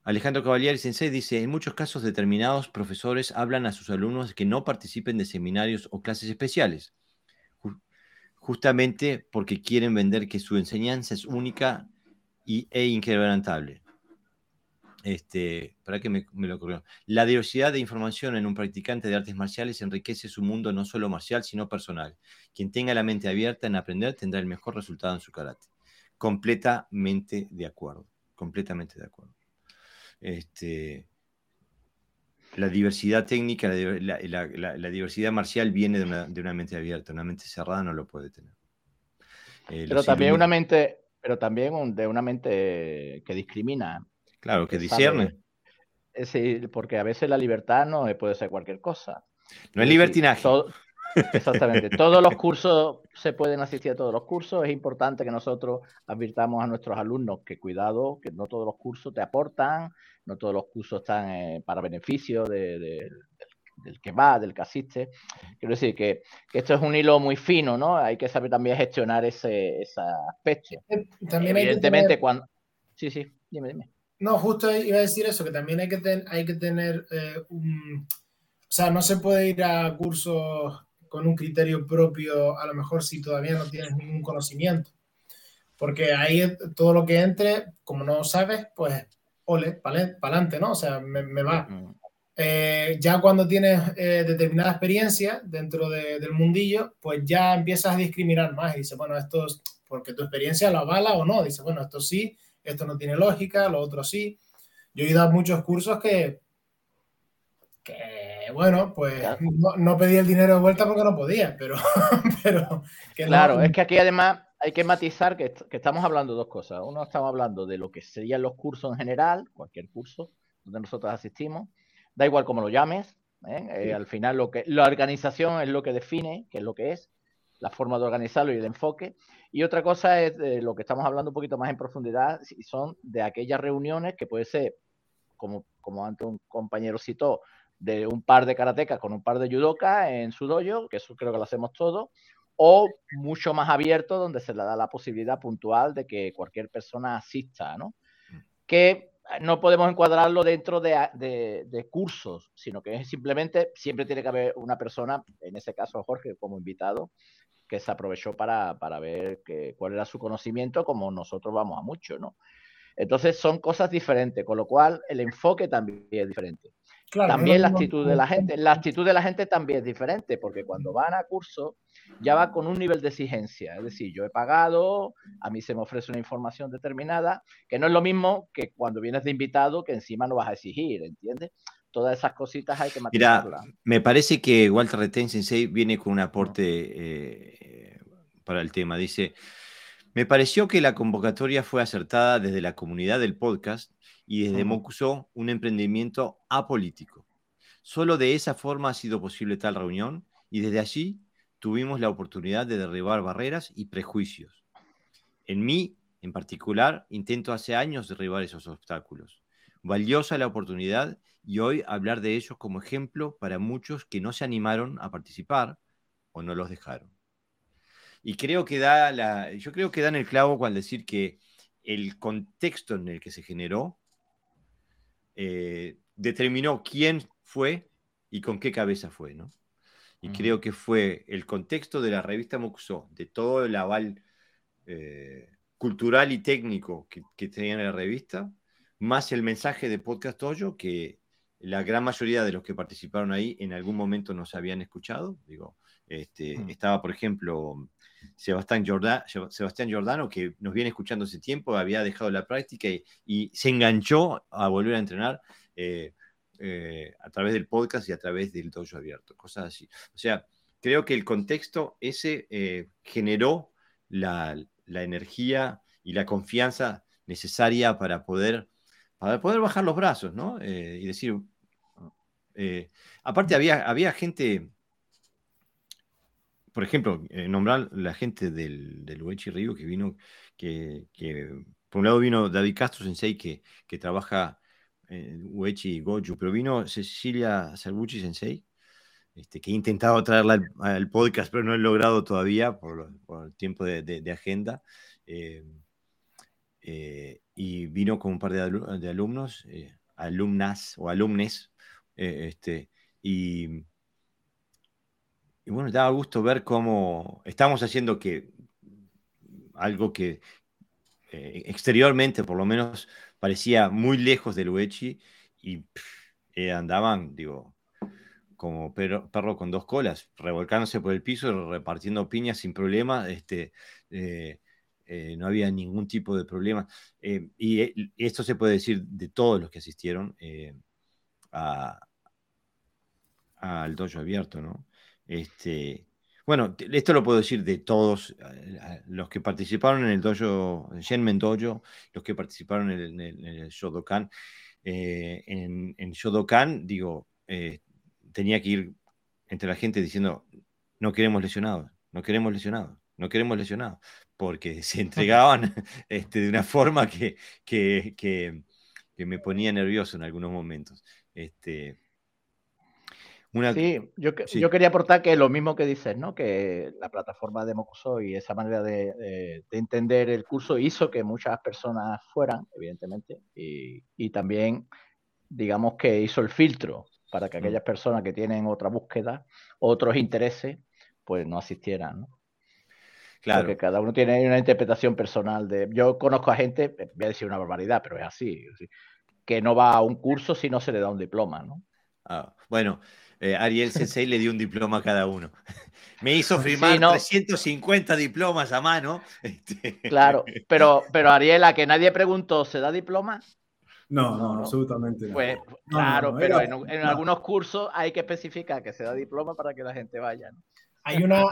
Alejandro Cavalieri Sensei dice, en muchos casos determinados profesores hablan a sus alumnos que no participen de seminarios o clases especiales, justamente porque quieren vender que su enseñanza es única y, e inquebrantable este, para que me, lo ocurrió. La diversidad de información en un practicante de artes marciales enriquece su mundo no solo marcial, sino personal. Quien tenga la mente abierta en aprender tendrá el mejor resultado en su karate. Completamente de acuerdo, completamente de acuerdo. Este, la diversidad técnica, la, diversidad marcial viene de una, mente abierta, una mente cerrada no lo puede tener. Eh, pero también una mente, pero también de una mente que discrimina. Claro, que discierne. Sí, porque a veces la libertad no puede ser cualquier cosa. No es libertinaje. <laughs> exactamente. todos los cursos se pueden asistir a todos los cursos. Es importante que nosotros advirtamos a nuestros alumnos que cuidado, que no todos los cursos te aportan, no todos los cursos están eh, para beneficio del que va, del que asiste. Quiero decir que, esto es un hilo muy fino, ¿no? Hay que saber también gestionar ese, aspecto. Eh, también Evidentemente, cuando. Sí, sí, dime, dime. No, justo iba a decir eso, que también hay que, hay que tener eh, un... O sea, no se puede ir a cursos con un criterio propio, a lo mejor si todavía no tienes ningún conocimiento. Porque ahí todo lo que entre, como no sabes, pues ole, para adelante, ¿no? O sea, me, va. Eh, ya cuando tienes eh, determinada experiencia dentro del mundillo, pues ya empiezas a discriminar más y dices, bueno, esto es porque tu experiencia lo avala o no. Dice, bueno, esto sí, esto no tiene lógica, lo otro sí. Yo he ido a muchos cursos que, que bueno, pues no, pedí el dinero de vuelta porque no podía, pero... <laughs> pero claro, es que aquí además hay que matizar que, estamos hablando de dos cosas. Uno, estamos hablando de lo que serían los cursos en general, cualquier curso donde nosotros asistimos, da igual cómo lo llames, ¿eh? Eh, al final lo que la organización es lo que define qué es lo que es, la forma de organizarlo y el enfoque. Y otra cosa es de lo que estamos hablando un poquito más en profundidad, son de aquellas reuniones que puede ser, como, como antes un compañero citó, de un par de karatecas con un par de judokas en su dojo, que eso creo que lo hacemos todos, o mucho más abierto, donde se le da la posibilidad puntual de que cualquier persona asista, ¿no? Mm. Que no podemos encuadrarlo dentro de, de, cursos, sino que simplemente siempre tiene que haber una persona, en ese caso Jorge como invitado, que se aprovechó para, para ver que, cuál era su conocimiento, como nosotros vamos a mucho, ¿no? Entonces son cosas diferentes, con lo cual el enfoque también es diferente. también la actitud de la gente, la actitud de la gente también es diferente, porque cuando van a curso ya va con un nivel de exigencia, es decir, yo he pagado, a mí se me ofrece una información determinada, que no es lo mismo que cuando vienes de invitado, que encima no vas a exigir, ¿entiendes? Todas esas cositas hay que Mira, me parece que Walter Reten Sensei viene con un aporte eh, para el tema. Dice, me pareció que la convocatoria fue acertada desde la comunidad del podcast y desde Mokuso un emprendimiento apolítico. Solo de esa forma ha sido posible tal reunión y desde allí tuvimos la oportunidad de derribar barreras y prejuicios. En mí, en particular, intento hace años derribar esos obstáculos. Valiosa la oportunidad y hoy hablar de ellos como ejemplo para muchos que no se animaron a participar o no los dejaron. Y creo que da la, yo creo que dan el clavo al decir que el contexto en el que se generó eh, determinó quién fue y con qué cabeza fue, ¿no? Y creo que fue el contexto de la revista Muxo, de todo el aval eh, cultural y técnico que, que tenía la revista, más el mensaje de Podcast Toyo que la gran mayoría de los que participaron ahí en algún momento nos habían escuchado. Digo, este, mm. estaba, por ejemplo, Sebastián, Sebastián Giordano, que nos viene escuchando hace tiempo, había dejado la práctica y, se enganchó a volver a entrenar eh, eh, a través del podcast y a través del dojo abierto, cosas así. O sea, creo que el contexto ese eh, generó la, energía y la confianza necesaria para poder, para poder bajar los brazos, ¿no? y decir, aparte había, había gente por ejemplo, eh, nombrar la gente del, del Uechi Ryu que vino, que, por un lado vino David Castro Sensei, que, que trabaja en Uechi Goju, pero vino Cecilia Salbucci Sensei, este, que he intentado traerla al, podcast, pero no he logrado todavía por, el tiempo de, agenda. Eh, eh, y vino con un par de, alumnos, alumnas o alumnes, este, y bueno, daba gusto ver cómo estamos haciendo que algo que eh, exteriormente por lo menos parecía muy lejos del Uechi y eh, andaban, digo, como perro, con dos colas, revolcándose por el piso, repartiendo piñas sin problema, este, eh, no había ningún tipo de problema. y esto se puede decir de todos los que asistieron al dojo abierto, ¿no? Este, bueno, esto lo puedo decir de todos eh, los que participaron en el dojo, Shenmen Dojo, los que participaron en el, Shodokan. Eh, en, en, Shodokan, digo, eh, tenía que ir entre la gente diciendo, no queremos lesionados, no queremos lesionados, no queremos lesionados, porque se entregaban <laughs> este, de una forma que, que, que, que, me ponía nervioso en algunos momentos. Este, Sí, yo, yo, quería aportar que lo mismo que dices, ¿no? Que la plataforma de Mocuso y esa manera de, entender el curso hizo que muchas personas fueran, evidentemente, y, también, digamos que hizo el filtro para que mm. aquellas personas que tienen otra búsqueda, otros intereses, pues no asistieran, ¿no? Claro. Porque cada uno tiene una interpretación personal de. Yo conozco a gente, voy a decir una barbaridad, pero es así, que no va a un curso si no se le da un diploma, ¿no? Ah, bueno, eh, Ariel Sensei le dio un diploma a cada uno. <laughs> Me hizo <laughs> firmar 350 diplomas a mano. <laughs> Este, claro, pero, pero Ariel, a que nadie preguntó, ¿se da diploma? No, no, absolutamente no. Pues, claro, pero en, algunos cursos hay que especificar que se da diploma para que la gente vaya. Hay una,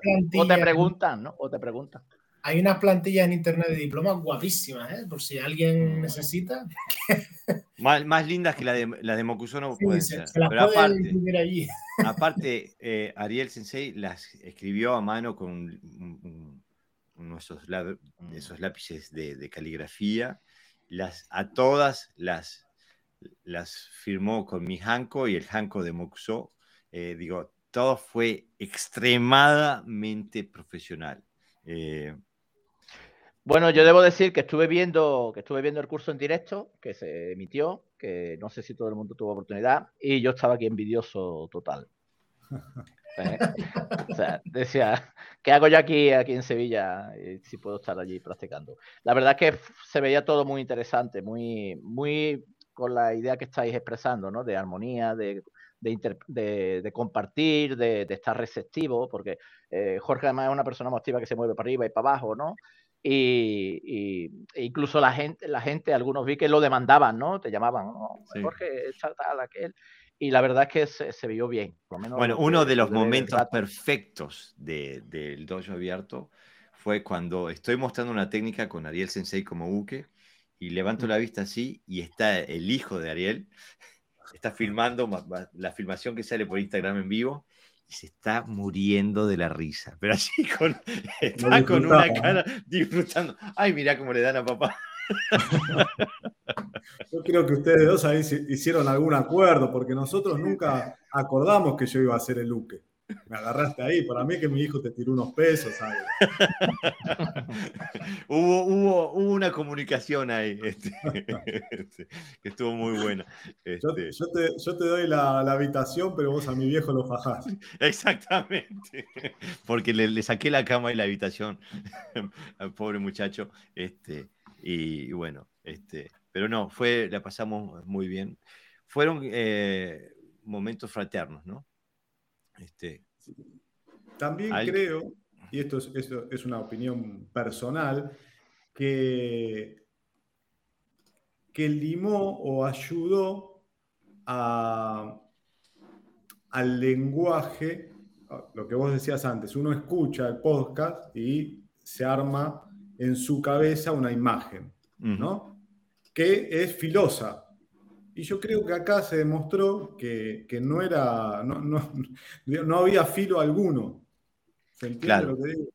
plantilla. O te preguntan, ¿no? O te preguntan. Hay unas plantillas en internet de diplomas guapísimas, ¿eh? por si alguien necesita. <laughs> más, lindas que la de, la de Mokusono pueden ser. Pero aparte, <laughs> aparte eh, Ariel Sensei las escribió a mano con uno de esos, lápices de, caligrafía. Las, a todas las, las firmó con mi Hanko y el Hanko de Mokuso. Eh, digo, todo fue extremadamente profesional. Eh, bueno, yo debo decir que estuve viendo, que estuve viendo el curso en directo, que se emitió, que no sé si todo el mundo tuvo oportunidad, y yo estaba aquí envidioso total. <laughs> ¿Eh? O sea, decía, ¿qué hago yo aquí, aquí en Sevilla? si puedo estar allí practicando. La verdad es que se veía todo muy interesante, muy, muy con la idea que estáis expresando, ¿no? De armonía, de, de, compartir, de, estar receptivo, porque eh, Jorge además es una persona más activa que se mueve para arriba y para abajo, ¿no? Y, e incluso la gente, la gente, algunos vi que lo demandaban, ¿no? Te llamaban, ¿no? Jorge, tal, aquel. Y la verdad es que se, vio bien. bueno, uno de los momentos perfectos del dojo abierto fue cuando estoy mostrando una técnica con Ariel Sensei como buque y levanto la vista así y está el hijo de Ariel, está filmando la filmación que sale por Instagram en vivo y se está muriendo de la risa. Pero así <laughs> con, está con una cara disfrutando. Ay, mira cómo le dan a papá. Yo creo que ustedes dos ahí hicieron algún acuerdo, porque nosotros nunca acordamos que yo iba a hacer el Luque. Me agarraste ahí, para mí que mi hijo te tiró unos pesos. <laughs> hubo, hubo, una comunicación ahí, este, <laughs> este, que estuvo muy buena. Este. Yo, te, doy la, habitación, pero vos a mi viejo lo fajás. <laughs> Exactamente, porque le, saqué la cama y la habitación al pobre muchacho. Este, y, bueno, este, pero no, fue, la pasamos muy bien fueron eh, momentos fraternos, ¿no? Este, También creo, y esto es, esto es una opinión personal, que, que limó o ayudó a, al lenguaje, lo que vos decías antes, uno escucha el podcast y se arma en su cabeza una imagen, ¿no? Que es filosa. Y yo creo que acá se demostró que, no era, no, <laughs> no, había filo alguno. ¿Se entiende lo que digo?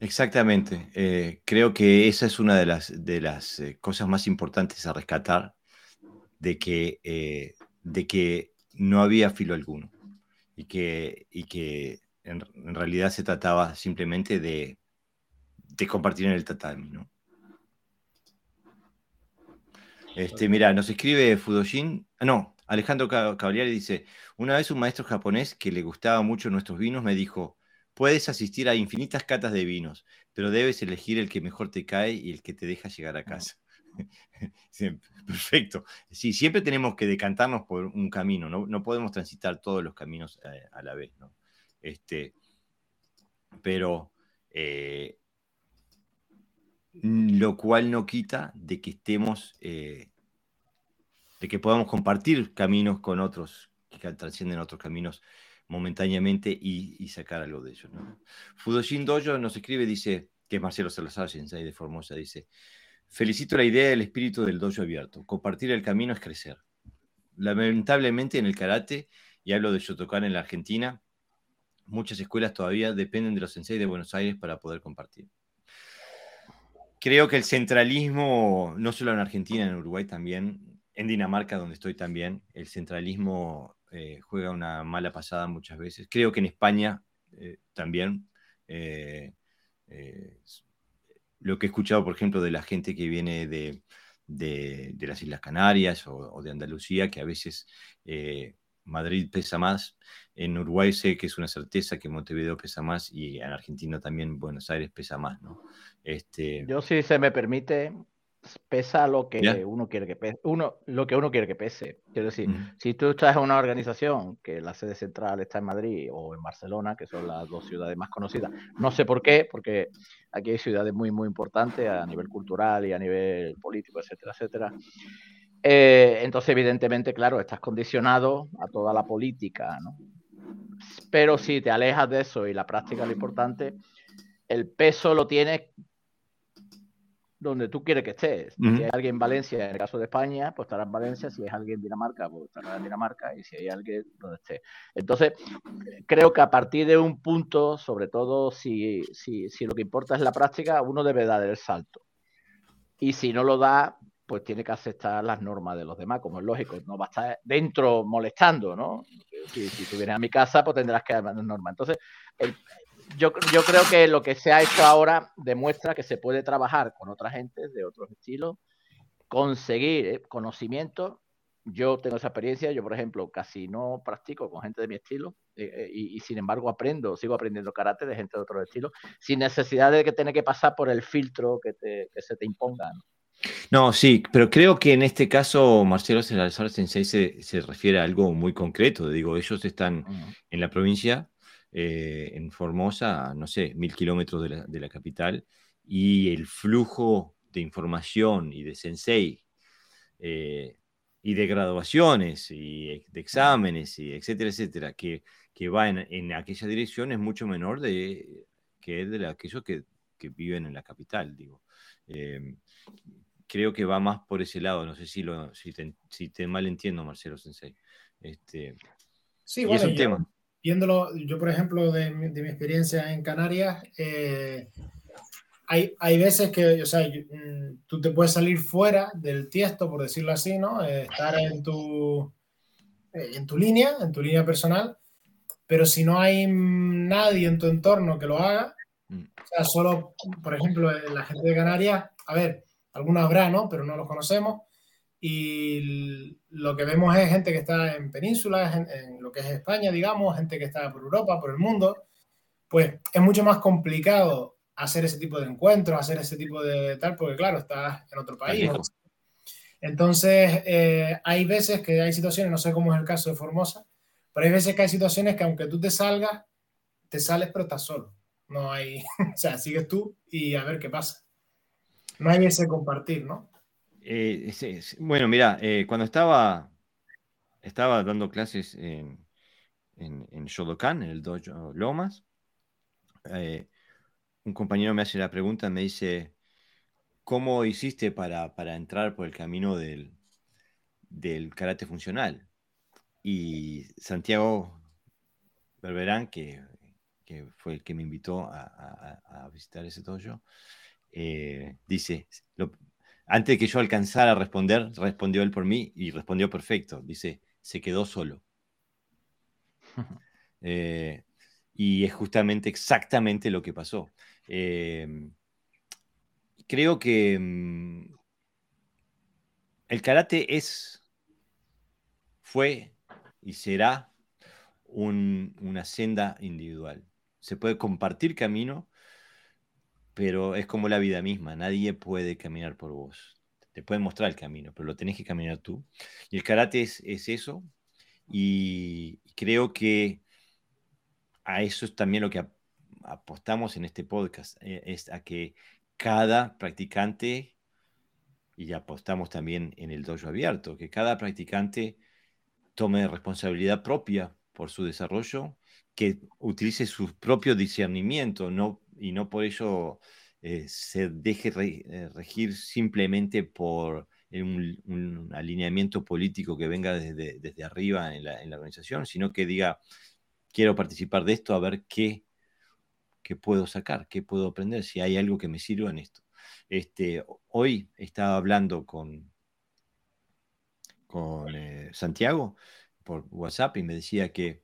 Exactamente. Eh, creo que esa es una de las, de las eh, cosas más importantes a rescatar, de que, eh, de que no había filo alguno y que, y que en, realidad se trataba simplemente de, de compartir en el tatami, ¿no? Este, mira, nos escribe Fudoshin, ah, no, Alejandro Cavalieri dice, una vez un maestro japonés que le gustaba mucho nuestros vinos me dijo, puedes asistir a infinitas catas de vinos, pero debes elegir el que mejor te cae y el que te deja llegar a casa. <laughs> Perfecto. Sí, siempre tenemos que decantarnos por un camino, no, podemos transitar todos los caminos eh, a, la vez, ¿no? Este, pero eh, lo cual no quita de que estemos, eh, de que podamos compartir caminos con otros que trascienden otros caminos momentáneamente y, sacar algo de ellos. ¿no? Fudoshin Dojo nos escribe, dice, que es Marcelo Salazar, Sensei de Formosa, dice, felicito la idea del espíritu del dojo abierto, compartir el camino es crecer. Lamentablemente en el karate, y hablo de Shotokan en la Argentina, muchas escuelas todavía dependen de los sensei de Buenos Aires para poder compartir. Creo que el centralismo, no solo en Argentina, en Uruguay también, en Dinamarca, donde estoy también, el centralismo eh, juega una mala pasada muchas veces. Creo que en España eh, también. Eh, lo que he escuchado, por ejemplo, de la gente que viene de, las Islas Canarias o, de Andalucía, que a veces Madrid pesa más. En Uruguay sé que es una certeza que Montevideo pesa más y en Argentina también Buenos Aires pesa más, ¿no? Este... Yo, si se me permite, pesa lo que uno quiere que pese, uno, lo que uno quiere que pese. Quiero decir, si tú estás en una organización que la sede central está en Madrid o en Barcelona, que son las dos ciudades más conocidas, no sé por qué, porque aquí hay ciudades muy, muy importantes a nivel cultural y a nivel político, etcétera, etcétera. Eh, entonces, evidentemente, claro, estás condicionado a toda la política, ¿no? Pero si te alejas de eso y la práctica es lo importante, el peso lo tienes donde tú quieres que estés. Si hay alguien en Valencia, en el caso de España, pues estará en Valencia. Si hay alguien en Dinamarca, pues estará en Dinamarca. Y si hay alguien donde esté. Entonces, creo que a partir de un punto, sobre todo si, si, si lo que importa es la práctica, uno debe dar el salto. Y si no lo da, pues tiene que aceptar las normas de los demás, como es lógico. No va a estar dentro molestando, ¿no? Si, si tú vienes a mi casa, pues tendrás que dar las normas. Entonces, el, yo, yo creo que lo que se ha hecho ahora demuestra que se puede trabajar con otra gente de otros estilos, conseguir eh, conocimiento. Yo tengo esa experiencia, yo por ejemplo casi no practico con gente de mi estilo eh, eh, y, sin embargo aprendo, sigo aprendiendo karate de gente de otro estilo, sin necesidad de que tener que pasar por el filtro que, se te imponga. ¿no? sí, pero creo que en este caso Marcelo Salazar Sensei se, se refiere a algo muy concreto. Digo, ellos están en la provincia eh, en Formosa, no sé, mil kilómetros de la, capital, y el flujo de información y de sensei eh, y de graduaciones y de exámenes y etcétera, etcétera, que, que va en, aquella dirección es mucho menor de, que de aquellos que, viven en la capital, digo. Em, creo que va más por ese lado, no sé si, lo, si, te, si te mal entiendo, Marcelo Sensei. Este, sí, bueno, es un tema viéndolo, yo por ejemplo, de, mi experiencia en Canarias, eh, hay, hay, veces que, o sea, mm, tú te puedes salir fuera del tiesto, por decirlo así, ¿no? Eh, estar en tu, eh, en tu línea, en tu línea personal, pero si no hay nadie en tu entorno que lo haga, mm. o sea, solo, por ejemplo, la gente de Canarias, a ver, algunos habrá, ¿no? Pero no los conocemos y lo que vemos es gente que está en penínsulas, en, lo que es España, digamos, gente que está por Europa, por el mundo, pues es mucho más complicado hacer ese tipo de encuentros, hacer ese tipo de tal, porque claro, estás en otro país. Entonces, eh, hay veces que hay situaciones, no sé cómo es el caso de Formosa, pero hay veces que hay situaciones que aunque tú te salgas, te sales pero estás solo. No hay, <laughs> o sea, sigues tú y a ver qué pasa. No hay ese compartir, ¿no? Eh, bueno, mira, eh, cuando estaba, estaba dando clases en, en, Shodokan, en el Dojo Lomas, un compañero me hace la pregunta, me dice, ¿cómo hiciste para, entrar por el camino del, del karate funcional? Y Santiago Berberán, que, fue el que me invitó a, visitar ese dojo, eh, dice, antes de que yo alcanzara a responder, respondió él por mí y respondió perfecto. Dice, se quedó solo. <laughs> Eh, y es justamente exactamente lo que pasó. Eh, creo que mm, el karate es, fue y será una senda individual. Se puede compartir camino, pero es como la vida misma. Nadie puede caminar por vos. Te pueden mostrar el camino, pero lo tenés que caminar tú. Y el karate es, eso. Y creo que a eso es también lo que apostamos en este podcast, eh, es a que cada practicante, y apostamos también en el dojo abierto, que cada practicante tome responsabilidad propia por su desarrollo, que utilice su propio discernimiento no, y no por ello eh, se deje eh, regir simplemente por un, alineamiento político que venga desde, desde arriba en la, en la, organización, sino que diga, quiero participar de esto a ver qué, qué puedo sacar, qué puedo aprender, si hay algo que me sirva en esto. Este, hoy estaba hablando con, con eh, Santiago por WhatsApp y me decía que,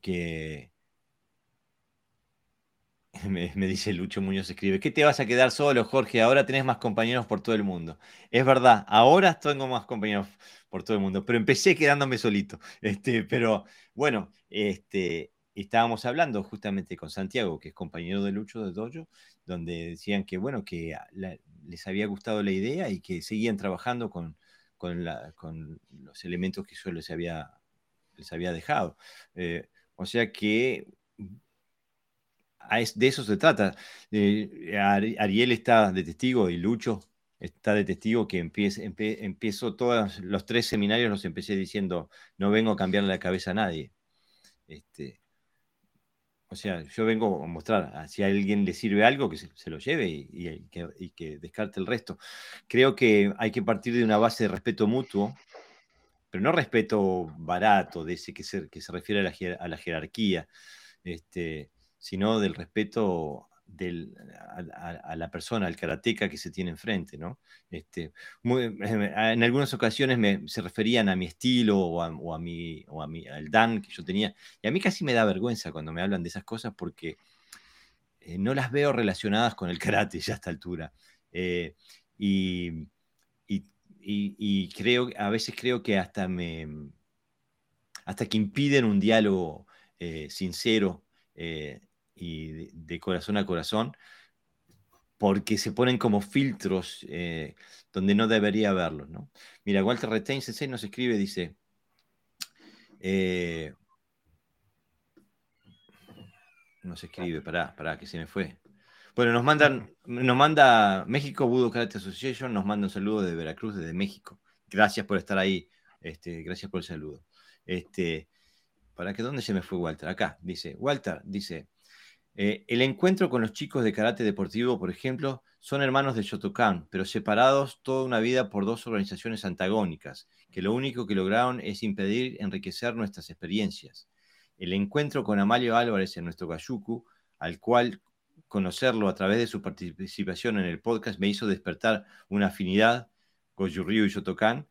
que <laughs> me, dice Lucho Muñoz, escribe, ¿qué te vas a quedar solo, Jorge? Ahora tenés más compañeros por todo el mundo. Es verdad, ahora tengo más compañeros por todo el mundo, pero empecé quedándome solito. <laughs> Este, pero bueno, este, estábamos hablando justamente con Santiago, que es compañero de Lucho de Dojo, donde decían que, bueno, que les había gustado la idea y que seguían trabajando con, con, los elementos que yo les había, había dejado. Eh, o sea que de eso se trata. Eh, Ariel está de testigo y Lucho está de testigo que empiezo todos los tres seminarios, los empecé diciendo, no vengo a cambiarle la cabeza a nadie. Este, o sea, yo vengo a mostrar, si a alguien le sirve algo, que se, lo lleve y, que, descarte el resto. Creo que hay que partir de una base de respeto mutuo, pero no respeto barato, de ese que se, que se refiere a la, a la jerarquía, este, sino del respeto a, la persona, al karateca que se tiene enfrente, ¿no? Este, en algunas ocasiones se referían a mi estilo o a, mi, o a mi, al Dan que yo tenía, y a mí casi me da vergüenza cuando me hablan de esas cosas porque eh, no las veo relacionadas con el karate ya a esta altura. Eh, y, creo, a veces creo que hasta me, hasta que impiden un diálogo eh, sincero y de, corazón a corazón, porque se ponen como filtros eh, donde no debería haberlos. ¿no? Mira, Walter Retain Sensei nos escribe, dice, eh, nos escribe, pará, pará, que se me fue. Bueno, nos mandan, nos manda México Budo Karate Association, nos manda un saludo de Veracruz, desde México. Gracias por estar ahí, este, gracias por el saludo. Este, ¿Para que dónde se me fue Walter? Acá, dice, Walter, dice, eh, el encuentro con los chicos de karate deportivo, por ejemplo, son hermanos de Shotokan, pero separados toda una vida por dos organizaciones antagónicas, que lo único que lograron es impedir enriquecer nuestras experiencias. El encuentro con Amalio Álvarez en nuestro Gayuku, al cual conocerlo a través de su participación en el podcast me hizo despertar una afinidad, Goju-Ryu y Shotokan,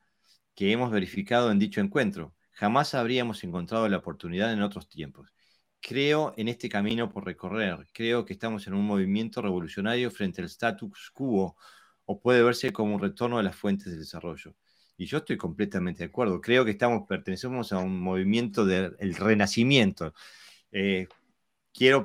que hemos verificado en dicho encuentro. Jamás habríamos encontrado la oportunidad en otros tiempos. Creo en este camino por recorrer. Creo que estamos en un movimiento revolucionario frente al status quo o puede verse como un retorno a las fuentes del desarrollo. Y yo estoy completamente de acuerdo. Creo que estamos, pertenecemos a un movimiento del renacimiento. Eh, quiero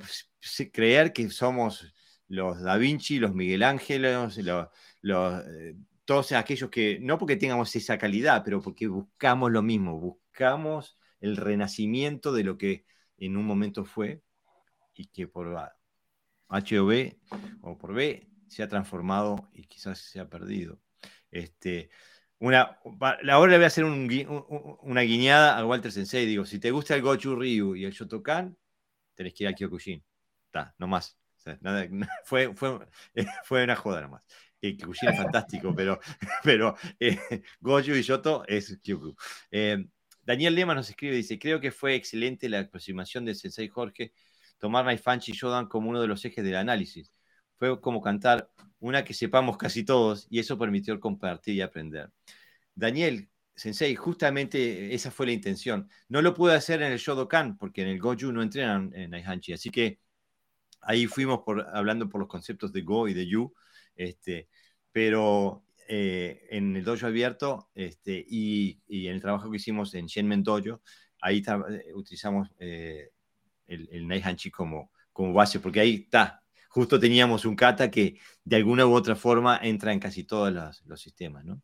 creer que somos los Da Vinci, los Miguel Ángel, los, eh, todos aquellos que, no porque tengamos esa calidad, pero porque buscamos lo mismo, buscamos el renacimiento de lo que en un momento fue y que por H o B o por B se ha transformado y quizás se ha perdido. Este, una, ahora le voy a hacer una guiñada a Walter Sensei. Digo, si te gusta el Gochu Ryu y el Shotokan, tenés que ir al Kyokushin. Está, no más. <laughs> fue, fue, <laughs> fue una joda nomás. El Kyokushin es fantástico, pero, <laughs> pero eh, Goju y Shoto es Kyoku. Eh, Daniel Lema nos escribe, dice, creo que fue excelente la aproximación del Sensei Jorge, tomar Naifanchi y Shodan como uno de los ejes del análisis. Fue como cantar una que sepamos casi todos y eso permitió compartir y aprender. Daniel, Sensei, justamente esa fue la intención. No lo pude hacer en el Shodokan porque en el Goju no entrenan en Naihanchi, así que ahí fuimos por, hablando por los conceptos de Go y de Yu, este, pero eh, en el dojo abierto este, y, en el trabajo que hicimos en Shenmen Dojo, ahí eh, utilizamos eh, el, el Naihanchi como, como base, porque ahí está, justo teníamos un kata que de alguna u otra forma entra en casi todos los, sistemas, ¿no?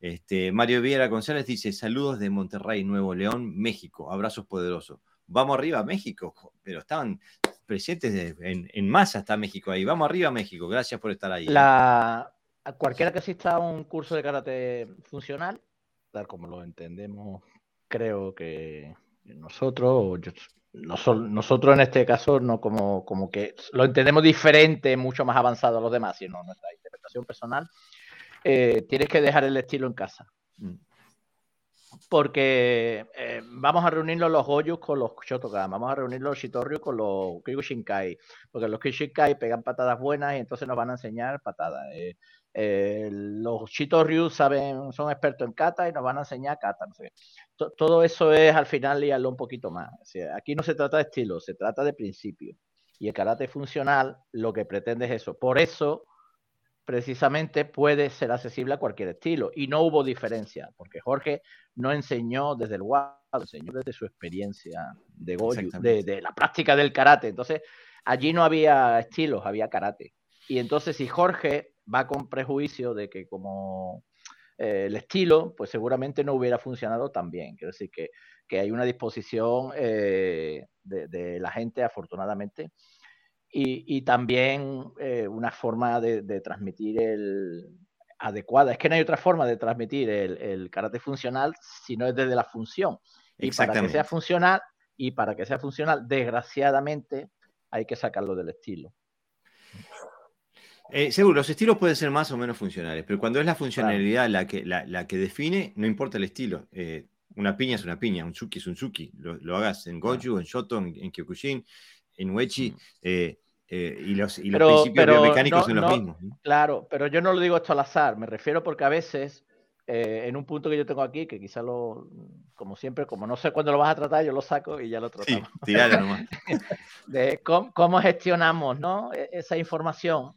Este, Mario Viera González dice, saludos de Monterrey, Nuevo León, México, abrazos poderosos. Vamos arriba, México, pero estaban presentes en, masa, está México ahí. Vamos arriba, México, gracias por estar ahí. ¿eh? La, cualquiera que asista a un curso de karate funcional, tal como lo entendemos, creo que nosotros, nosotros en este caso, no como, como que lo entendemos diferente, mucho más avanzado a los demás, sino nuestra interpretación personal, eh, tienes que dejar el estilo en casa. Mm. Porque eh, vamos a reunirnos los Goyus con los Shotokan, vamos a reunir los Shitoryu con los Kyokushinkai, porque los Kyokushinkai pegan patadas buenas y entonces nos van a enseñar patadas. Eh, eh, los Shitoryu saben, son expertos en kata y nos van a enseñar kata. todo eso es al final liarlo un poquito más. aquí no se trata de estilo, se trata de principio. Y el karate funcional lo que pretende es eso. Por eso, precisamente, puede ser accesible a cualquier estilo. Y no hubo diferencia, porque Jorge no enseñó desde el WAD, enseñó desde su experiencia de Goju, de, de la práctica del karate. Entonces, allí no había estilos, había karate. Y entonces, si Jorge va con prejuicio de que como eh, el estilo, pues seguramente no hubiera funcionado tan bien. Quiero decir que, hay una disposición eh, de, la gente, afortunadamente, y, también eh, una forma de, transmitir el adecuada. Es que no hay otra forma de transmitir el, el karate funcional si no es desde la función. Y para que sea funcional, y para que sea funcional, desgraciadamente, hay que sacarlo del estilo. Eh, seguro, los estilos pueden ser más o menos funcionales, pero cuando es la funcionalidad la, que, la, que define, no importa el estilo. Eh, una piña es una piña, un suki es un suki. Lo, hagas en Goju, en Shoto, en, Kyokushin, en Uechi. Eh, y los, y los principios biomecánicos son los mismos. Claro, pero yo no lo digo esto al azar, me refiero porque a veces, en un punto que yo tengo aquí, que quizá lo, como siempre, como no sé cuándo lo vas a tratar, yo lo saco y ya lo tratamos. Sí, nomás. <laughs> de cómo, gestionamos ¿no? E, esa información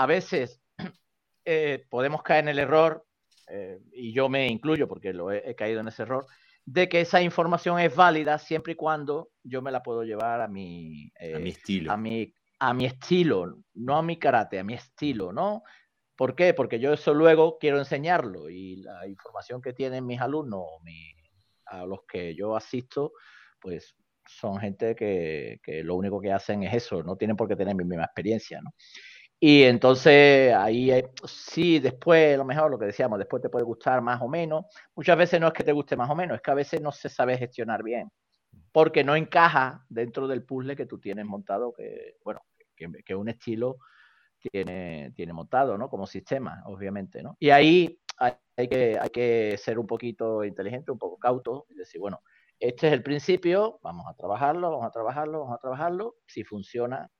a veces <clears throat> eh, podemos caer en el error, eh, y yo me incluyo porque lo he, caído en ese error, de que esa información es válida siempre y cuando yo me la puedo llevar a mi, a mi estilo. A mi, a mi estilo, no a mi karate, a mi estilo, ¿no? ¿Por qué? Porque yo eso luego quiero enseñarlo y la información que tienen mis alumnos, a los que yo asisto, pues son gente que, que, lo único que hacen es eso, no tienen por qué tener mi misma experiencia, ¿no? Y entonces ahí sí, después, lo mejor, lo que decíamos, después te puede gustar más o menos. Muchas veces no es que te guste más o menos, es que a veces no se sabe gestionar bien, porque no encaja dentro del puzzle que tú tienes montado, que, bueno, que, un estilo tiene, tiene montado, ¿no? Como sistema, obviamente, ¿no? Y ahí hay, que, hay que ser un poquito inteligente, un poco cauto, y decir, bueno, este es el principio, vamos a trabajarlo, vamos a trabajarlo, vamos a trabajarlo. Si funciona,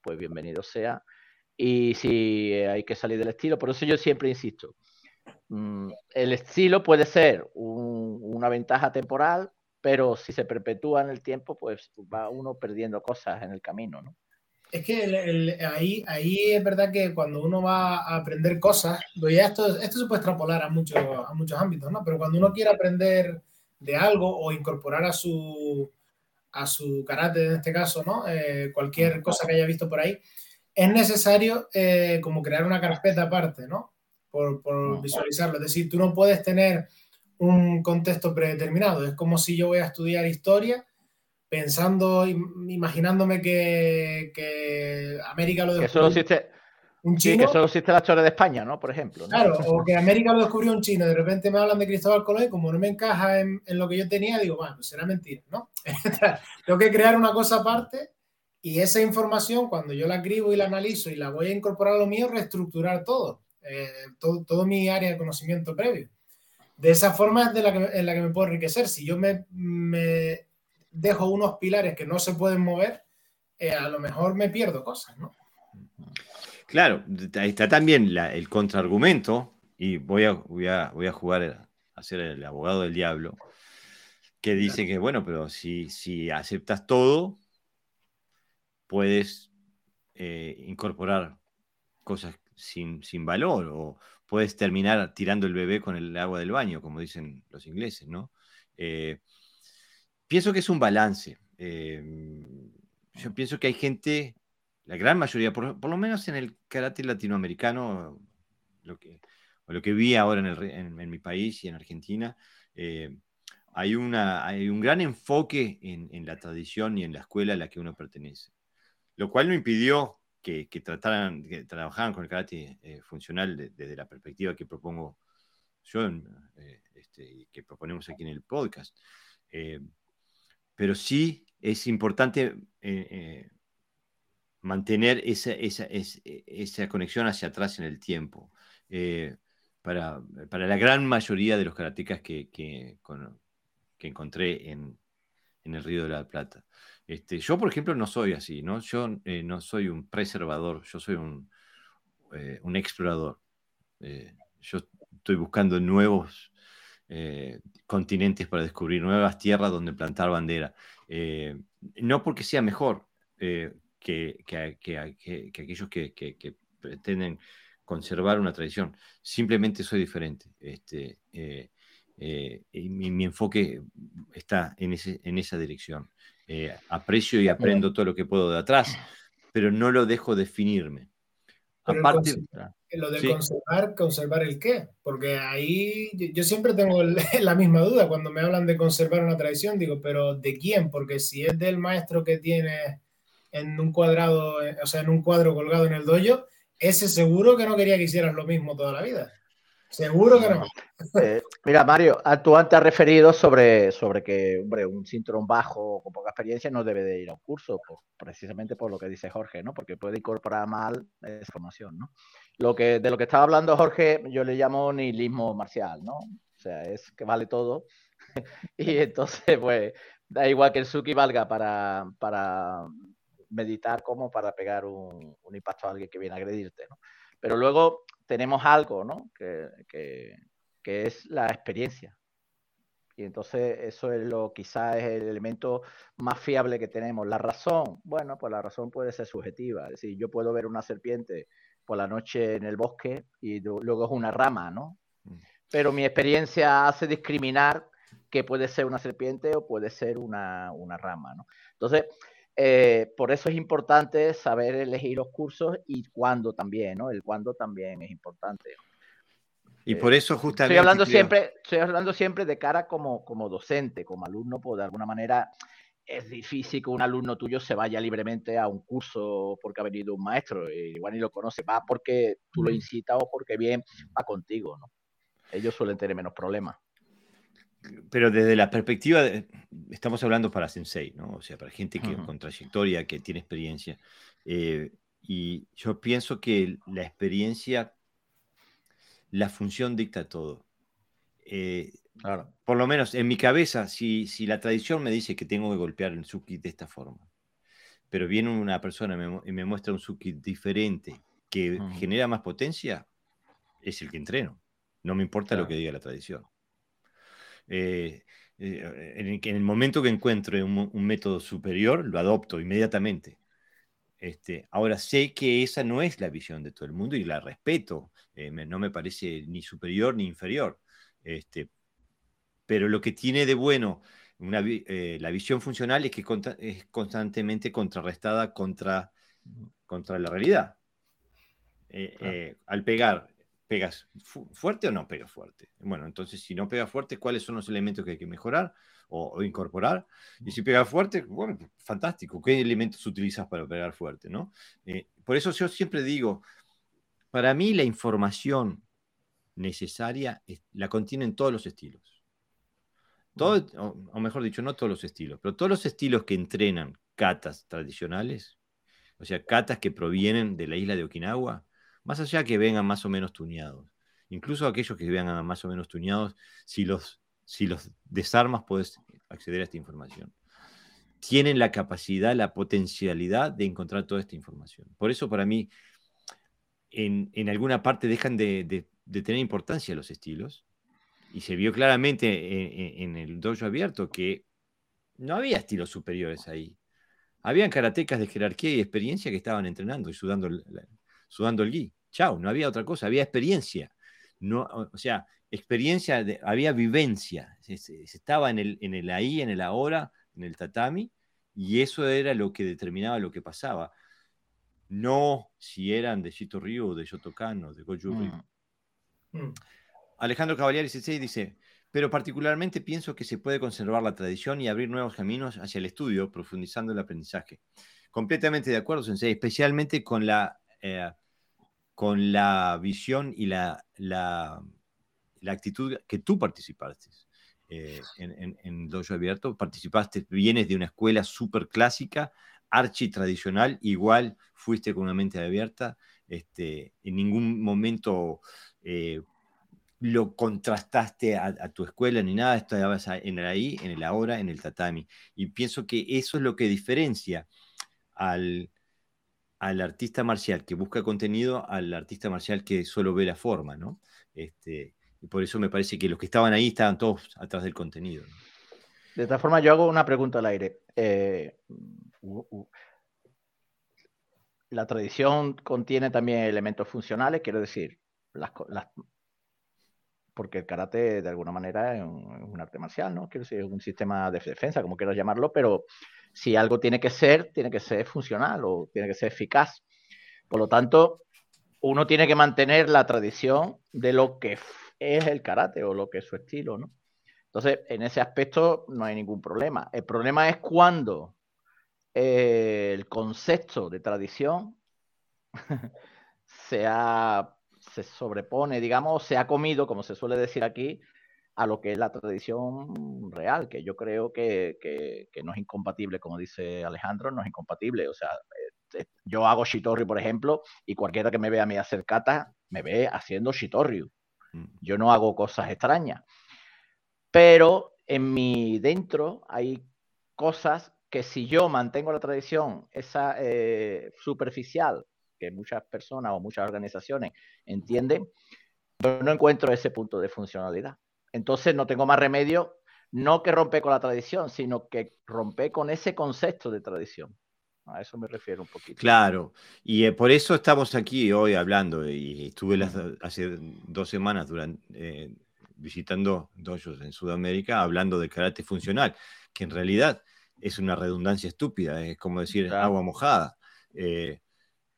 pues bienvenido sea y si hay que salir del estilo. Por eso yo siempre insisto, mm, el estilo puede ser una ventaja temporal, pero si se perpetúa en el tiempo, pues va uno perdiendo cosas en el camino, ¿no? Es que ahí, ahí es verdad que cuando uno va a aprender cosas, esto, esto se puede extrapolar a muchos, a muchos ámbitos, ¿no? Pero cuando uno quiere aprender de algo o incorporar a su, a su carácter, en este caso, ¿no? Eh, cualquier cosa que haya visto por ahí, es necesario eh, como crear una carpeta aparte, ¿no? por, visualizarlo. Es decir, tú no puedes tener un contexto predeterminado. Es como si yo voy a estudiar historia pensando, imaginándome que, América lo descubrió un chino. Sí, que solo existe la historia de España, ¿no? Por ejemplo. Claro, o que América lo descubrió un chino, de repente me hablan de Cristóbal Colón y como no me encaja en, lo que yo tenía, digo, bueno, será mentira, ¿no? <laughs> Tengo que crear una cosa aparte y esa información, cuando yo la escribo y la analizo y la voy a incorporar a lo mío, reestructurar todo, eh, todo, todo, mi área de conocimiento previo. De esa forma es de la que, en la que me puedo enriquecer. Si yo me, me dejo unos pilares que no se pueden mover, eh, a lo mejor me pierdo cosas, ¿no? Claro, ahí está también el contraargumento, y voy a, voy a, voy a jugar a ser el abogado del diablo, que dice que, bueno, pero si, si aceptas todo, puedes eh, incorporar cosas sin, sin, valor o puedes terminar tirando el bebé con el agua del baño, como dicen los ingleses, ¿no? Eh, pienso que es un balance. Eh, yo pienso que hay gente, la gran mayoría, por, lo menos en el karate latinoamericano, lo que, o lo que vi ahora en, mi país y en Argentina, hay, una, hay un gran enfoque en, en, la tradición y en la escuela a la que uno pertenece lo cual no impidió que, trataran, que trabajaran con el karate eh, funcional desde la perspectiva que propongo yo, eh, este, que proponemos aquí en el podcast. Eh, pero sí es importante mantener esa, esa, conexión hacia atrás en el tiempo. Para, la gran mayoría de los karatecas que, que, encontré en, en, el Río de la Plata. Este, yo, por ejemplo, no soy así, ¿no? Yo eh, no soy un preservador, yo soy un, eh, explorador. Eh, yo estoy buscando nuevos continentes para descubrir nuevas tierras donde plantar bandera. no porque sea mejor que, aquellos que, pretenden conservar una tradición, simplemente soy diferente. Este, y mi, enfoque está en, ese, en esa dirección. Eh, aprecio y aprendo todo lo que puedo de atrás, pero no lo dejo definirme. Aparte, lo de conservar, conservar el qué, porque ahí yo, siempre tengo <laughs> la misma duda cuando me hablan de conservar una tradición, digo, pero ¿de quién? Porque si es del maestro que tiene en un cuadrado, eh, o sea, en un cuadro colgado en el dojo, ese seguro que no quería que hicieras lo mismo toda la vida. Seguro que no. Eh, mira, Mario, tú antes has referido sobre, sobre que hombre, un cinturón bajo con poca experiencia no debe de ir a un curso, precisamente por lo que dice Jorge, ¿no? Porque puede incorporar mal esa formación, ¿no? Lo que, de lo que estaba hablando Jorge, yo le llamo nihilismo marcial, ¿no? O sea, es que vale todo. <laughs> y entonces, pues, da igual que el Suki valga para, para meditar como para pegar un, un impacto a alguien que viene a agredirte, ¿no? Pero luego tenemos algo, ¿no? Que, es la experiencia. Y entonces eso es lo quizás es el elemento más fiable que tenemos. La razón, bueno, pues la razón puede ser subjetiva. Es decir, yo puedo ver una serpiente por la noche en el bosque y luego es una rama, ¿no? Mm. Pero mi experiencia hace discriminar que puede ser una serpiente o puede ser una, una rama, ¿no? Entonces, eh, por eso es importante saber elegir los cursos y cuándo también, ¿no? El cuándo también es importante. Y por eso eh, justamente... Estoy hablando, siempre, estoy hablando siempre de cara como, como docente, como alumno, pues de alguna manera es difícil que un alumno tuyo se vaya libremente a un curso porque ha venido un maestro, igual ni lo conoce, va porque tú lo incitas o porque bien va contigo, ¿no? Ellos suelen tener menos problemas pero desde la perspectiva, estamos hablando para Sensei, ¿no? O sea, para gente que, con trayectoria, que tiene experiencia. Eh, y yo pienso que la experiencia, la función dicta todo. Eh, por lo menos en mi cabeza, si, si, la tradición me dice que tengo que golpear el suki de esta forma, pero viene una persona y me, muestra un suki diferente que genera más potencia, es el que entreno. No me importa lo que diga la tradición. Eh, eh, en, el, momento que encuentro un, método superior, lo adopto inmediatamente. Este, ahora sé que esa no es la visión de todo el mundo y la respeto. Eh, no me parece ni superior ni inferior. Este, pero lo que tiene de bueno la visión funcional es que es constantemente contrarrestada contra, contra la realidad. al pegar ¿Pegas fuerte o no pegas fuerte? Bueno, entonces si no pega fuerte, ¿cuáles son los elementos que hay que mejorar o, incorporar? Y si pega fuerte, bueno, fantástico. ¿Qué elementos utilizas para pegar fuerte? ¿no? Eh, por eso yo siempre digo, para mí la información necesaria la contienen todos los estilos. Todo, o mejor dicho, no todos los estilos, pero todos los estilos que entrenan catas tradicionales, o sea, catas que provienen de la isla de Okinawa, más allá que vengan más o menos tuneados. Incluso aquellos que vengan más o menos tuneados, si los, desarmas puedes acceder a esta información. Tienen la capacidad, la potencialidad de encontrar toda esta información. Por eso para mí, en, alguna parte dejan de, tener importancia los estilos. Y se vio claramente en, el dojo abierto que no había estilos superiores ahí. Habían karatecas de jerarquía y experiencia que estaban entrenando y sudando, sudando el gui. Chao, no había otra cosa, había experiencia. No, o sea, experiencia, había vivencia. Se, estaba en el, en el ahí, en el ahora, en el tatami, y eso era lo que determinaba lo que pasaba. No si eran de Shito Ryu, de Shotokan o de Goju mm. Mm. Alejandro Cavalieri dice, pero particularmente pienso que se puede conservar la tradición y abrir nuevos caminos hacia el estudio, profundizando el aprendizaje. Completamente de acuerdo, Sensei, especialmente con la eh, con la visión y la, la, actitud que tú participaste eh, en, en, Dojo Abierto. Participaste, vienes de una escuela súper clásica, archi tradicional, igual fuiste con una mente abierta. Este, en ningún momento eh, lo contrastaste a, tu escuela ni nada, estabas en el ahí, en el ahora, en el tatami. Y pienso que eso es lo que diferencia al, al artista marcial que busca contenido al artista marcial que solo ve la forma, ¿no? Este, y por eso me parece que los que estaban ahí estaban todos atrás del contenido. De esta forma, yo hago una pregunta al aire. Eh, la tradición contiene también elementos funcionales, quiero decir, las, porque el karate de alguna manera es un, arte marcial, ¿no? Quiero decir, es un sistema de defensa, como quieras llamarlo, pero si algo tiene que ser, tiene que ser funcional o tiene que ser eficaz. Por lo tanto, uno tiene que mantener la tradición de lo que es el karate o lo que es su estilo, ¿no? Entonces, en ese aspecto no hay ningún problema. El problema es cuando el concepto de tradición <laughs> se, se sobrepone, digamos, se ha comido, como se suele decir aquí, a lo que es la tradición real, que yo creo que, no es incompatible, como dice Alejandro, no es incompatible. O sea, eh, eh, yo hago Shitoryu, por ejemplo, y cualquiera que me vea a mí hacer kata, me ve haciendo Shitoryu. Mm. Yo no hago cosas extrañas. Pero en mi dentro hay cosas que si yo mantengo la tradición, esa eh, superficial, que muchas personas o muchas organizaciones entienden, yo no encuentro ese punto de funcionalidad. Entonces no tengo más remedio, no que romper con la tradición, sino que romper con ese concepto de tradición. A eso me refiero un poquito. Claro, y eh, por eso estamos aquí hoy hablando, y estuve hace dos semanas durante, eh, visitando dojos en Sudamérica hablando de karate funcional, que en realidad es una redundancia estúpida, es como decir agua mojada. Eh,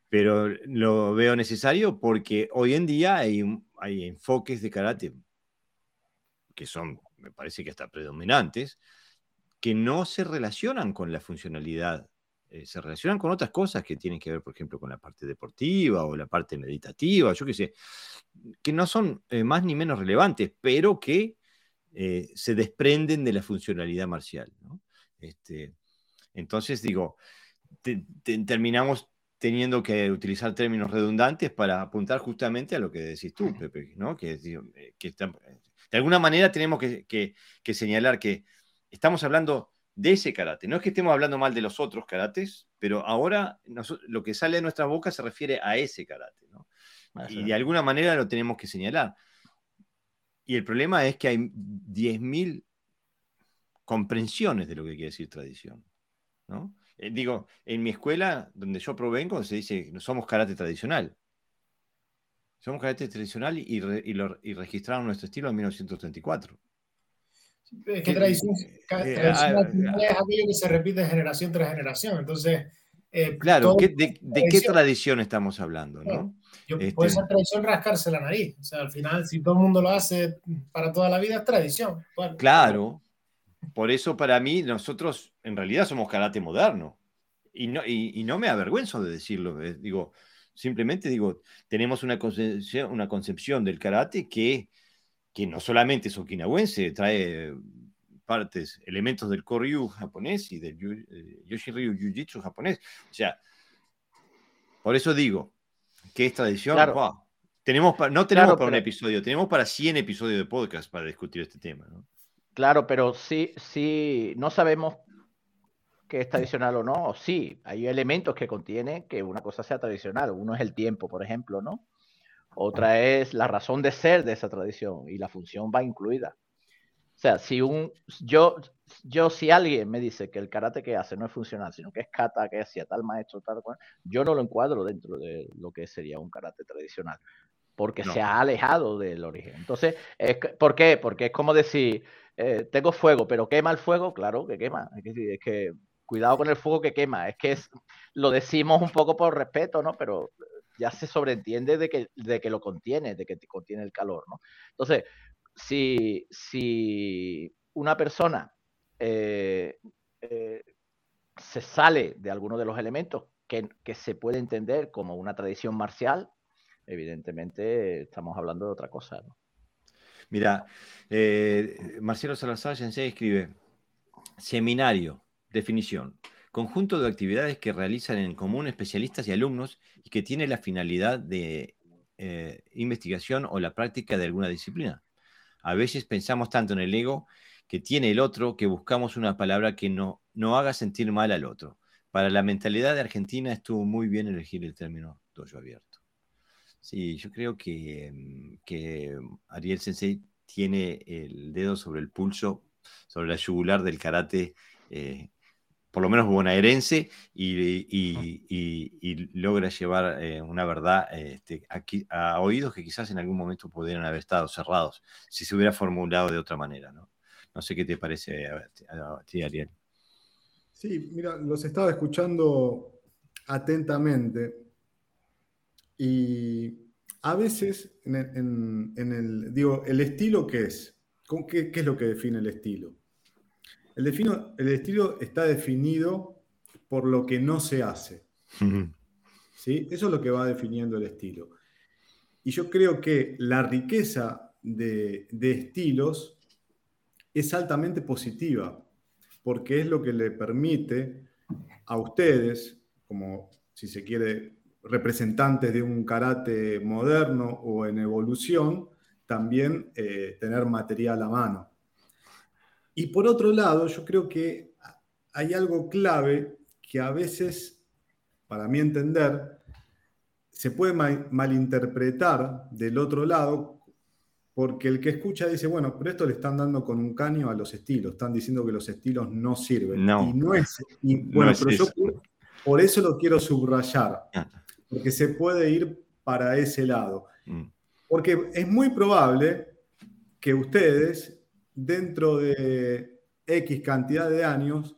pero lo veo necesario porque hoy en día hay, hay enfoques de karate que son, me parece que hasta predominantes, que no se relacionan con la funcionalidad, eh, se relacionan con otras cosas que tienen que ver, por ejemplo, con la parte deportiva o la parte meditativa, yo qué sé, que no son eh, más ni menos relevantes, pero que eh, se desprenden de la funcionalidad marcial. Este, entonces, digo, terminamos teniendo que utilizar términos redundantes para apuntar justamente a lo que decís tú, Pepe, ¿no? que, que de alguna manera tenemos que, señalar que estamos hablando de ese karate. No es que estemos hablando mal de los otros karates, pero ahora lo que sale de nuestra boca se refiere a ese karate. Y de alguna manera lo tenemos que señalar. Y el problema es que hay 10.000 comprensiones de lo que quiere decir tradición. Eh, digo, en mi escuela, donde yo provengo, se dice, no somos karate tradicional. Somos carácter tradicional y, y, registraron nuestro estilo en 1934. Es que tradición, eh, tradicional ah, es aquello que se repite generación tras generación. Entonces, Eh, claro, de, qué tradición estamos hablando? ¿no? Puede ser tradición rascarse la nariz. O sea, al final, si todo el mundo lo hace para toda la vida, es tradición. claro. Por eso, para mí, nosotros en realidad somos karate moderno. Y no, y, no me avergüenzo de decirlo. Eh, digo, simplemente digo, tenemos una concepción, una concepción del karate que, que no solamente es okinawense, trae partes, elementos del Koryu japonés y del eh, Yoshinryu Jiu-Jitsu japonés. O sea, por eso digo que es tradición. tenemos no tenemos para un episodio, tenemos para 100 episodios de podcast para discutir este tema. Claro, pero sí, sí, no sabemos que es tradicional o no. Sí, hay elementos que contiene que una cosa sea tradicional. Uno es el tiempo, por ejemplo, ¿no? Otra es la razón de ser de esa tradición y la función va incluida. O sea, si un, yo, yo, si alguien me dice que el karate que hace no es funcional, sino que es kata, que hacía tal maestro, tal cual, yo no lo encuadro dentro de lo que sería un karate tradicional, porque se ha alejado del origen. Entonces, ¿por qué? Porque es como decir, eh, tengo fuego, pero quema el fuego, claro que quema. Es que, es que cuidado con el fuego que quema. Es que es, lo decimos un poco por respeto, ¿no? Pero ya se sobreentiende de que, de que lo contiene, de que contiene el calor, ¿no? Entonces, si, si una persona eh, eh, se sale de alguno de los elementos que, se puede entender como una tradición marcial, evidentemente estamos hablando de otra cosa. Mira, eh, Marcelo Salazar se escribe, seminario, definición, conjunto de actividades que realizan en común especialistas y alumnos y que tiene la finalidad de investigación o la práctica de alguna disciplina. A veces pensamos tanto en el ego que tiene el otro que buscamos una palabra que no, no haga sentir mal al otro. Para la mentalidad de Argentina estuvo muy bien elegir el término dojo abierto. Sí, yo creo que, mm, que Ariel Sensei tiene el dedo sobre el pulso, sobre la yugular del karate eh, por lo menos bonaerense, y, y, logra llevar eh, una verdad este, a oídos que quizás en algún momento pudieran haber estado cerrados, si se hubiera formulado de otra manera. No, no sé qué te parece a, ti, Ariel. Sí, mira, los estaba escuchando atentamente y a veces en el, digo, el estilo qué es, ¿Qué, ¿qué es lo que define el estilo? El, el estilo está definido por lo que no se hace. ¿Sí? Eso es lo que va definiendo el estilo. Y yo creo que la riqueza de, estilos es altamente positiva, porque es lo que le permite a ustedes, como si se quiere, representantes de un karate moderno o en evolución, también eh, tener material a mano. Y por otro lado, yo creo que hay algo clave que a veces, para mi entender, se puede malinterpretar del otro lado, porque el que escucha dice, bueno, pero esto le están dando con un caño a los estilos, están diciendo que los estilos no sirven. No. Y no es. bueno, pero yo por eso lo quiero subrayar, ah. Porque se puede ir para ese lado. Mm. Porque es muy probable que ustedes dentro de X cantidad de años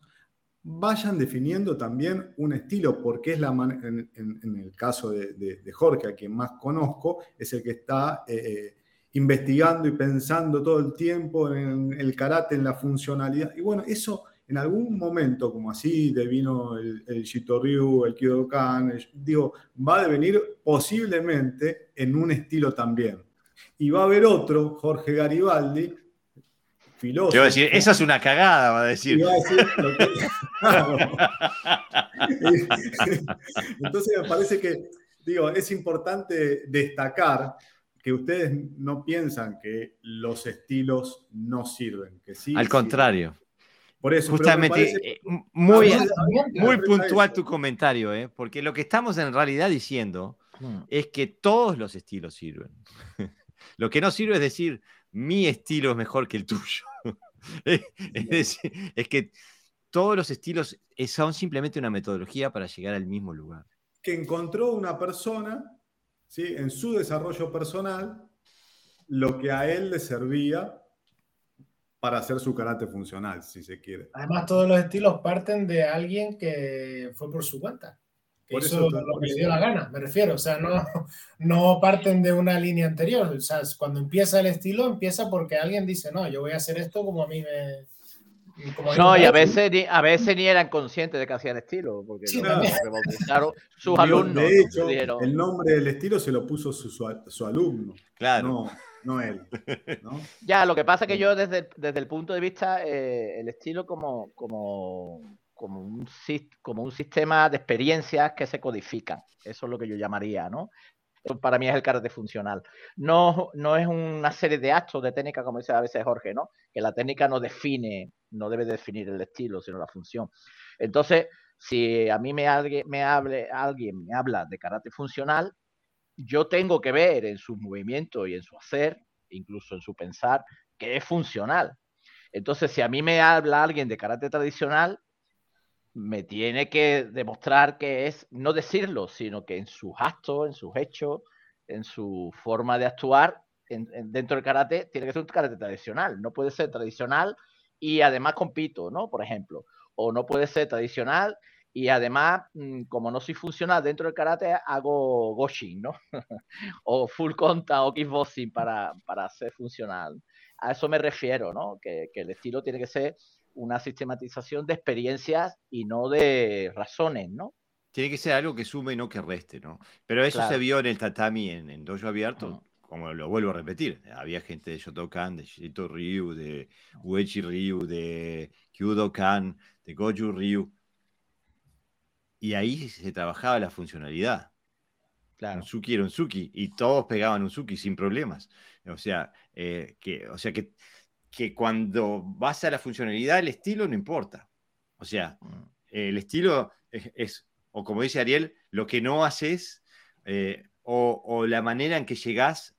vayan definiendo también un estilo, porque es la en, en, el caso de, Jorge, a quien más conozco, es el que está eh, eh, investigando y pensando todo el tiempo en el karate, en la funcionalidad. Y bueno, eso en algún momento, como así devino el, el Shitoryu, el Kyodokan, digo, va a devenir posiblemente en un estilo también. Y va a haber otro, Jorge Garibaldi, filósofo. Yo decir, esa es una cagada, va a decir. <laughs> Entonces me parece que, digo, es importante destacar que ustedes no piensan que los estilos no sirven, que sí. Al contrario. Por eso, justamente, eh, muy, muy puntual tu comentario, ¿eh? porque lo que estamos en realidad diciendo hmm. es que todos los estilos sirven. <laughs> lo que no sirve es decir, mi estilo es mejor que el tuyo. <laughs> es decir, es que todos los estilos son simplemente una metodología para llegar al mismo lugar. Que encontró una persona, ¿sí? en su desarrollo personal, lo que a él le servía para hacer su carácter funcional, si se quiere. Además, todos los estilos parten de alguien que fue por su cuenta. Por eso lo que le dio la gana, me refiero. O sea, no, no parten de una línea anterior. O sea, cuando empieza el estilo, empieza porque alguien dice, no, yo voy a hacer esto como a mí me. no, y a veces, ni, a veces ni eran conscientes de que hacían estilo, porque claro. sus alumnos. De hecho, el nombre del estilo se lo puso su, su, alumno. Claro. No, <laughs> no él. Ya, lo que pasa es que yo desde, desde el punto de vista, eh, el estilo como, como como un, como un sistema de experiencias que se codifican. Eso es lo que yo llamaría, ¿no? para mí es el carácter funcional. No, no es una serie de actos de técnica, como dice a veces Jorge, ¿no? Que la técnica no define, no debe definir el estilo, sino la función. Entonces, si a mí me, me hable, alguien me habla de carácter funcional, yo tengo que ver en su movimiento y en su hacer, incluso en su pensar, que es funcional. Entonces, si a mí me habla alguien de carácter tradicional, me tiene que demostrar que es, no decirlo, sino que en sus actos, en sus hechos, en su forma de actuar dentro del karate, tiene que ser un karate tradicional. No puede ser tradicional y además compito, ¿no? Por ejemplo. O no puede ser tradicional y además, mm, como no soy funcional dentro del karate, hago goshin, ¿no? <laughs> o full conta o kickboxing para, para ser funcional. A eso me refiero, ¿no? Que, que el estilo tiene que ser una sistematización de experiencias y no de razones, ¿no? Tiene que ser algo que sume y no que reste, ¿no? Pero eso se vio en el tatami, en, en dojo abierto, como lo vuelvo a repetir. Había gente de Shotokan, de Shito Ryu, de Uechi Ryu, de Kyudokan, de Goju Ryu. Y ahí se trabajaba la funcionalidad. Claro. Un suki era un suki y todos pegaban un suki sin problemas. O sea, eh, que, o sea que que cuando vas a la funcionalidad, el estilo no importa. O sea, mm. el estilo es, o como dice Ariel, lo que no haces eh, o, la manera en que llegás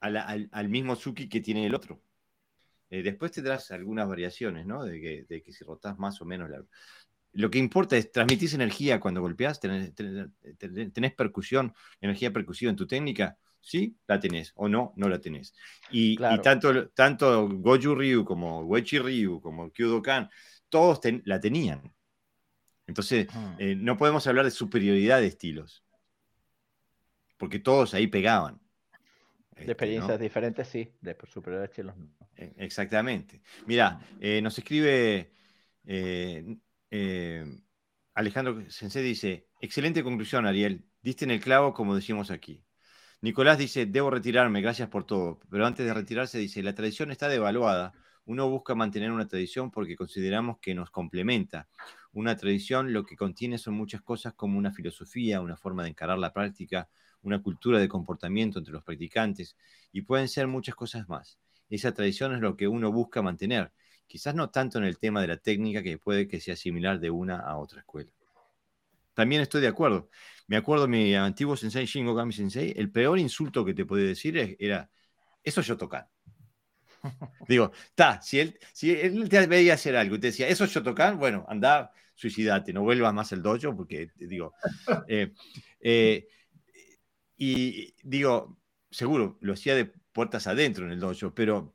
al, mismo Suki que tiene el otro. Eh, después tendrás algunas variaciones, ¿no? De que, si rotás más o menos. Lo que importa es transmitir energía cuando golpeas, tenés, tenés percusión, energía percusiva en tu técnica sí, la tenés, o no, no la tenés. Y, tanto, tanto Goju Ryu como Wechi Ryu como Kyudokan, todos la tenían. Entonces, eh, no podemos hablar de superioridad de estilos, porque todos ahí pegaban. De este, experiencias diferentes, sí, de superioridad de estilos no. E, exactamente. Mira, eh, nos escribe eh, Alejandro Sensei, dice, excelente conclusión, Ariel, diste en el clavo como decimos aquí. Nicolás dice, debo retirarme, gracias por todo. Pero antes de retirarse dice, la tradición está devaluada. Uno busca mantener una tradición porque consideramos que nos complementa. Una tradición lo que contiene son muchas cosas como una filosofía, una forma de encarar la práctica, una cultura de comportamiento entre los practicantes y pueden ser muchas cosas más. Esa tradición es lo que uno busca mantener, quizás no tanto en el tema de la técnica que puede que sea similar de una a otra escuela. También estoy de acuerdo. Me acuerdo mi antiguo sensei Shingo Kami Sensei, el peor insulto que te podía decir era, eso yo tocar. <laughs> Digo, está, si él, si él te veía hacer algo y te decía, eso yo tocar, bueno, anda, suicidate, no vuelvas más al dojo, porque, digo, <laughs> eh, eh, y digo, seguro, lo hacía de puertas adentro en el dojo, pero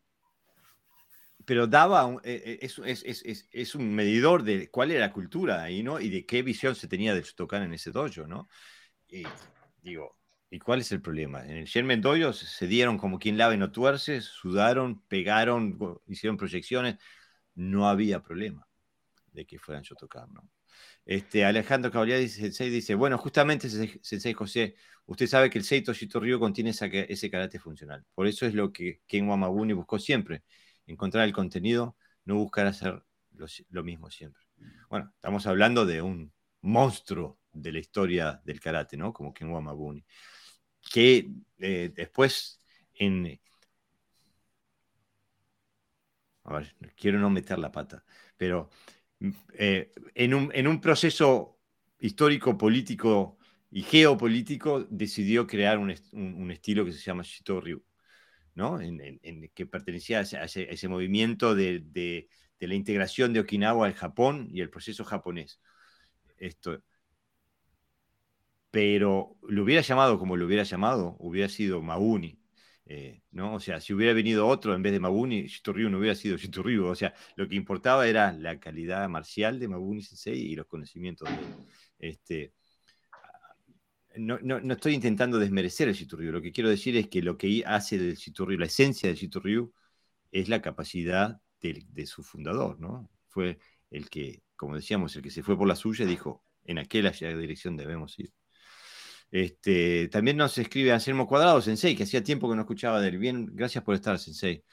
pero daba, eh, eh, es, un medidor de cuál era la cultura ahí, ¿no? Y de qué visión se tenía de Shotokan en ese dojo, ¿no? Y digo, ¿y cuál es el problema? En el Sherman Dojo se dieron como quien lava y no tuerce, sudaron, pegaron, hicieron proyecciones, no había problema de que fueran Shotokan, ¿no? Este, Alejandro Caballero dice, dice, bueno, justamente Sensei José, usted sabe que el Seito Shitoryu contiene ese carácter funcional. Por eso es lo que Ken Wamabuni buscó siempre, encontrar el contenido, no buscar hacer lo, mismo siempre. Bueno, estamos hablando de un monstruo de la historia del karate, ¿no? Como Ken Wamabuni, que eh, después en... A ver, quiero no meter la pata, pero eh, en, un, proceso histórico, político y geopolítico decidió crear un, estilo que se llama Shito Ryu. En, que pertenecía a ese, movimiento de, la integración de Okinawa al Japón y el proceso japonés. Pero lo hubiera llamado como lo hubiera llamado, hubiera sido Mauni. Eh, ¿no? O sea, si hubiera venido otro en vez de Mabuni, Shitoryu no hubiera sido Shitoryu. O sea, lo que importaba era la calidad marcial de Mabuni Sensei y los conocimientos de Este, no, no, estoy intentando desmerecer el Chiturriu. Lo que quiero decir es que lo que hace del Chiturriu, la esencia del Chiturriu, es la capacidad de, su fundador, ¿no? Fue el que, como decíamos, el que se fue por la suya y dijo, en aquella dirección debemos ir. Este, también nos escribe Anselmo Cuadrado, Sensei, que hacía tiempo que no escuchaba de. Bien, gracias por estar, Sensei.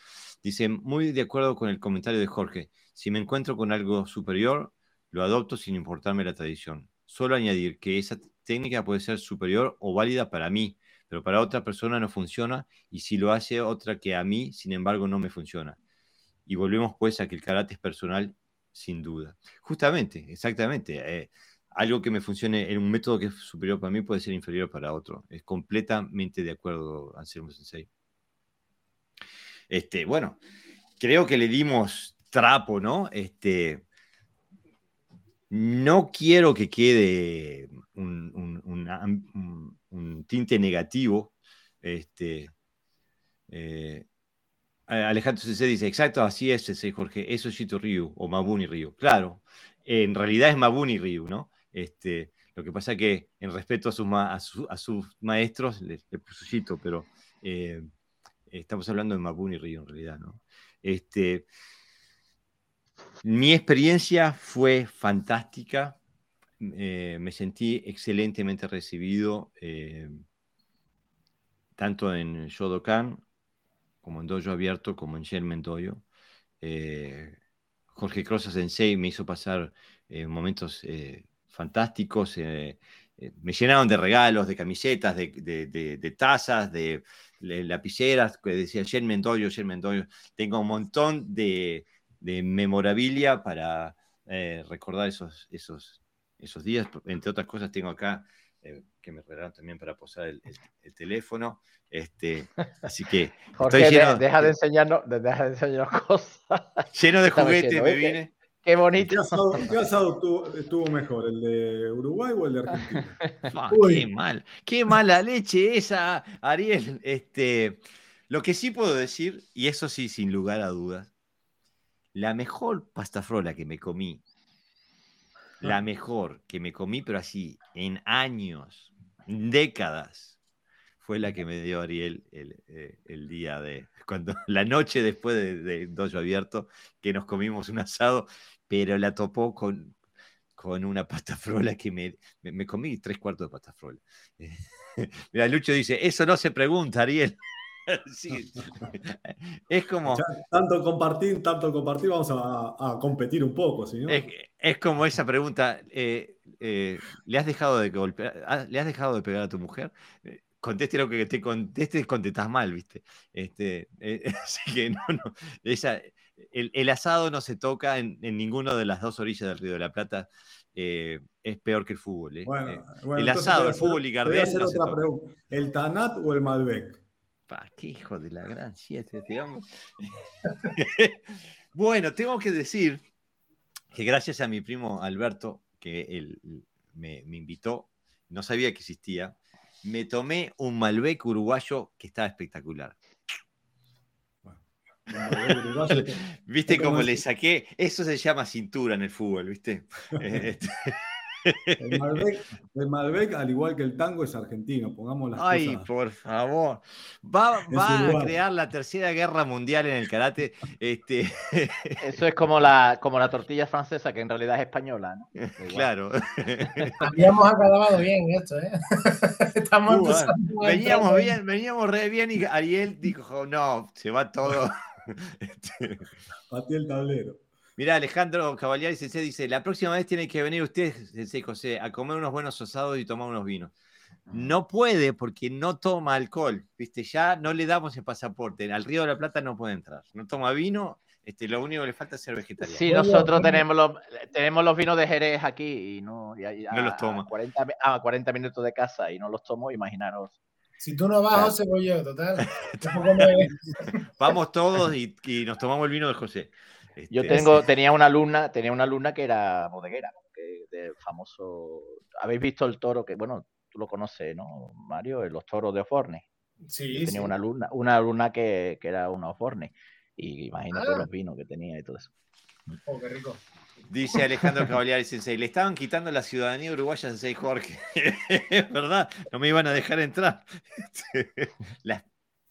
Dice, muy de acuerdo con el comentario de Jorge. Si me encuentro con algo superior, lo adopto sin importarme la tradición. Solo añadir que esa técnica puede ser superior o válida para mí, pero para otra persona no funciona y si lo hace otra que a mí, sin embargo, no me funciona. Y volvemos pues a que el carácter es personal, sin duda. Justamente, exactamente. Eh, algo que me funcione en un método que es superior para mí puede ser inferior para otro. Es completamente de acuerdo, Anselmo Sensei. Este, bueno, creo que le dimos trapo, ¿no? Este, no quiero que quede un, tinte negativo. Este, eh, Alejandro C.C. dice, exacto, así es, Jorge, eso es Chito Ryu o Mabuni Ryu. Claro, en realidad es Mabuni Ryu, ¿no? Este, lo que pasa es que en respeto a sus, a, sus maestros le, puso Chito, pero eh, estamos hablando de Mabuni Ryu en realidad, ¿no? Este, mi experiencia fue fantástica, eh, me sentí excelentemente recibido, eh, tanto en Shodokan como en Dojo Abierto, como en Sherman Dojo. Eh, Jorge Crosa Sensei me hizo pasar momentos fantásticos, me llenaron de regalos, de camisetas, de, tazas, de, lapiceras, que decía Sherman Dojo, Sherman Dojo. Tengo un montón de, memorabilia para recordar esos, esos, esos días. Entre otras cosas, tengo acá eh, que me regalaron también para posar el, teléfono. Este, así que <laughs> Jorge, lleno, deja, de enseñarnos, deja de enseñarnos cosas. <laughs> Lleno de juguetes me vine. Qué bonito. ¿Qué asado, estuvo, mejor, el de Uruguay o el de Argentina? <laughs> Ah, qué mal, qué mala leche esa, Ariel. Este, lo que sí puedo decir, y eso sí, sin lugar a dudas, la mejor pasta frola que me comí la mejor que me comí, pero así, en años, décadas, fue la que me dio Ariel eh, el, día de, cuando, <laughs> la noche después de, de Dojo Abierto, que nos comimos un asado, pero la topó con, con una pasta frola que me, me, comí tres cuartos de pasta frola. <laughs> Mira, Lucho dice, eso no se pregunta, Ariel. <laughs> sí. <laughs> Es como. tanto compartir, tanto compartir, vamos a, competir un poco, es, como esa pregunta: eh, eh, ¿le, has dejado de golpear, ah, ¿le has dejado de pegar a tu mujer? Eh, conteste lo que te contestes, contestas mal, ¿viste? Este, <laughs> así que no, no. el, asado no se toca en, en ninguna de las dos orillas del Río de la Plata. es peor que el fútbol. el asado, el fútbol y Gardel. ¿El Tanat o el Malbec? Pa, qué hijo de la gran siete, digamos. <laughs> bueno, tengo que decir que gracias a mi primo Alberto, que él me, invitó, no sabía que existía, me tomé un Malbec uruguayo que estaba espectacular. <laughs> ¿Viste cómo le saqué? Eso se llama cintura en el fútbol, ¿viste? <laughs> Este, el Malbec, al igual que el tango, es argentino. Pongamos las Ay, por favor. Va, a crear la tercera guerra mundial en el karate. Este... <laughs> Eso es como la, como la tortilla francesa, que en realidad es española. Claro. Habíamos acabado bien esto, ¿eh? <laughs> Estamos veníamos bien, veníamos re bien y Ariel dijo, no, se va todo. <laughs> Este... el tablero. Mira, Alejandro Cavaliari Sensei dice: La próxima vez tiene que venir usted, Sensei José, a comer unos buenos asados y tomar unos vinos. No puede porque no toma alcohol, ¿viste? Ya no le damos el pasaporte. Al Río de la Plata no puede entrar. No toma vino, este, lo único que le falta es ser vegetariano. Sí, nosotros tenemos los, tenemos los vinos de Jerez aquí y no, no los toma. A 40, a 40 minutos de casa y no los tomo, imaginaros. Si tú no vas, José, voy yo, total. <laughs> Vamos todos y, y, nos tomamos el vino de José. Yo este, tengo, tenía una alumna, tenía una alumna que era bodeguera, que de famoso. ¿Habéis visto el toro que, bueno, tú lo conoces, ¿no, Mario? Los toros de Oforne. Sí. tenía una alumna, una alumna que, que era una Oforne. Y imagínate ah. los vinos que tenía y todo eso. Oh, qué rico. Dice <laughs> Alejandro Cavaliari Sensei, le estaban quitando la ciudadanía uruguaya a Sensei Jorge. es <laughs> verdad, no me iban a dejar entrar. Este, las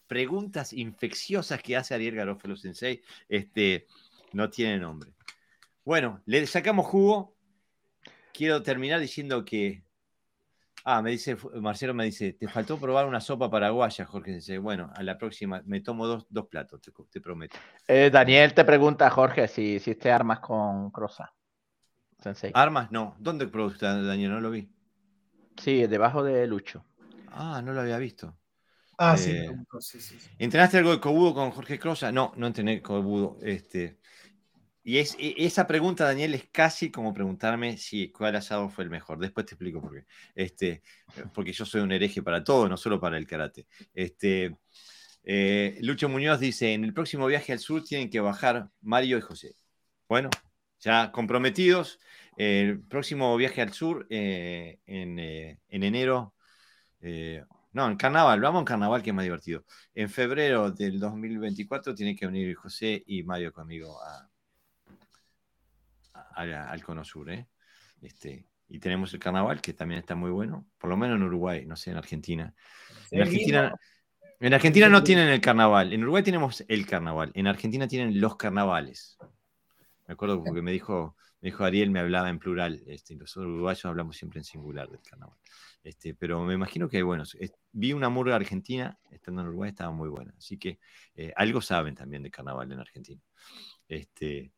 preguntas infecciosas que hace Ariel Garofalo Sensei este, no tienen nombre. Bueno, le sacamos jugo. Quiero terminar diciendo que. Ah, me dice, Marcelo me dice, te faltó probar una sopa paraguaya, Jorge. Sensei. Bueno, a la próxima me tomo dos, platos, te, prometo. Eh, Daniel te pregunta, Jorge, si hiciste armas con Crosa. Sensei. ¿Armas? No. ¿Dónde produce Daniel? No lo vi. Sí, debajo de Lucho. Ah, no lo había visto. Ah, sí, eh, sí, sí, ¿Entrenaste algo de Cobudo con Jorge Crosa? No, no entrené Cobudo. Este, y es, e, esa pregunta, Daniel, es casi como preguntarme si cuál asado fue el mejor. Después te explico por qué. Este, porque yo soy un hereje para todo, no solo para el karate. Este, eh, Lucho Muñoz dice: En el próximo viaje al sur tienen que bajar Mario y José. Bueno, ya comprometidos. El próximo viaje al sur eh, en, eh, en, enero. no, en carnaval, vamos en carnaval que es más divertido. En febrero del 2024 tienen que venir José y Mario conmigo a, al, Cono Sur. ¿eh? Este, y tenemos el carnaval, que también está muy bueno, por lo menos en Uruguay, no sé, en Argentina. En Argentina, en Argentina no tienen el carnaval, en Uruguay tenemos el carnaval, en Argentina tienen los carnavales. Me acuerdo porque me dijo, me dijo Ariel, me hablaba en plural, este, nosotros uruguayos hablamos siempre en singular del carnaval. Este, pero me imagino que, bueno, vi una murga argentina, estando en Uruguay, estaba muy buena. Así que eh, algo saben también de carnaval en Argentina. Este,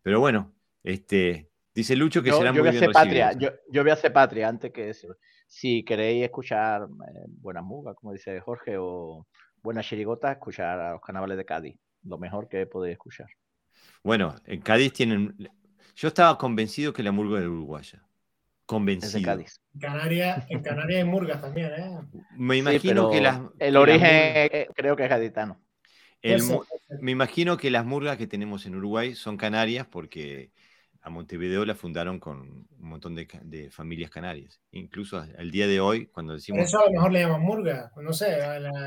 pero bueno, este, dice Lucho que será muy bien patria, yo, yo, voy a hacer patria antes que eso. Si queréis escuchar eh, buena muga, como dice Jorge, o buena chirigota, escuchar a los carnavales de Cádiz. Lo mejor que podéis escuchar. Bueno, en Cádiz tienen. Yo estaba convencido que la murga era uruguaya. Convencido. En Cádiz. Canarias, en Canarias hay murgas también, ¿eh? Me imagino que las. El origen creo que es gaditano. me imagino que las murgas que tenemos en Uruguay son canarias porque a Montevideo la fundaron con un montón de, familias canarias. Incluso al día de hoy, cuando decimos... Eso a lo mejor le llaman murga, no sé.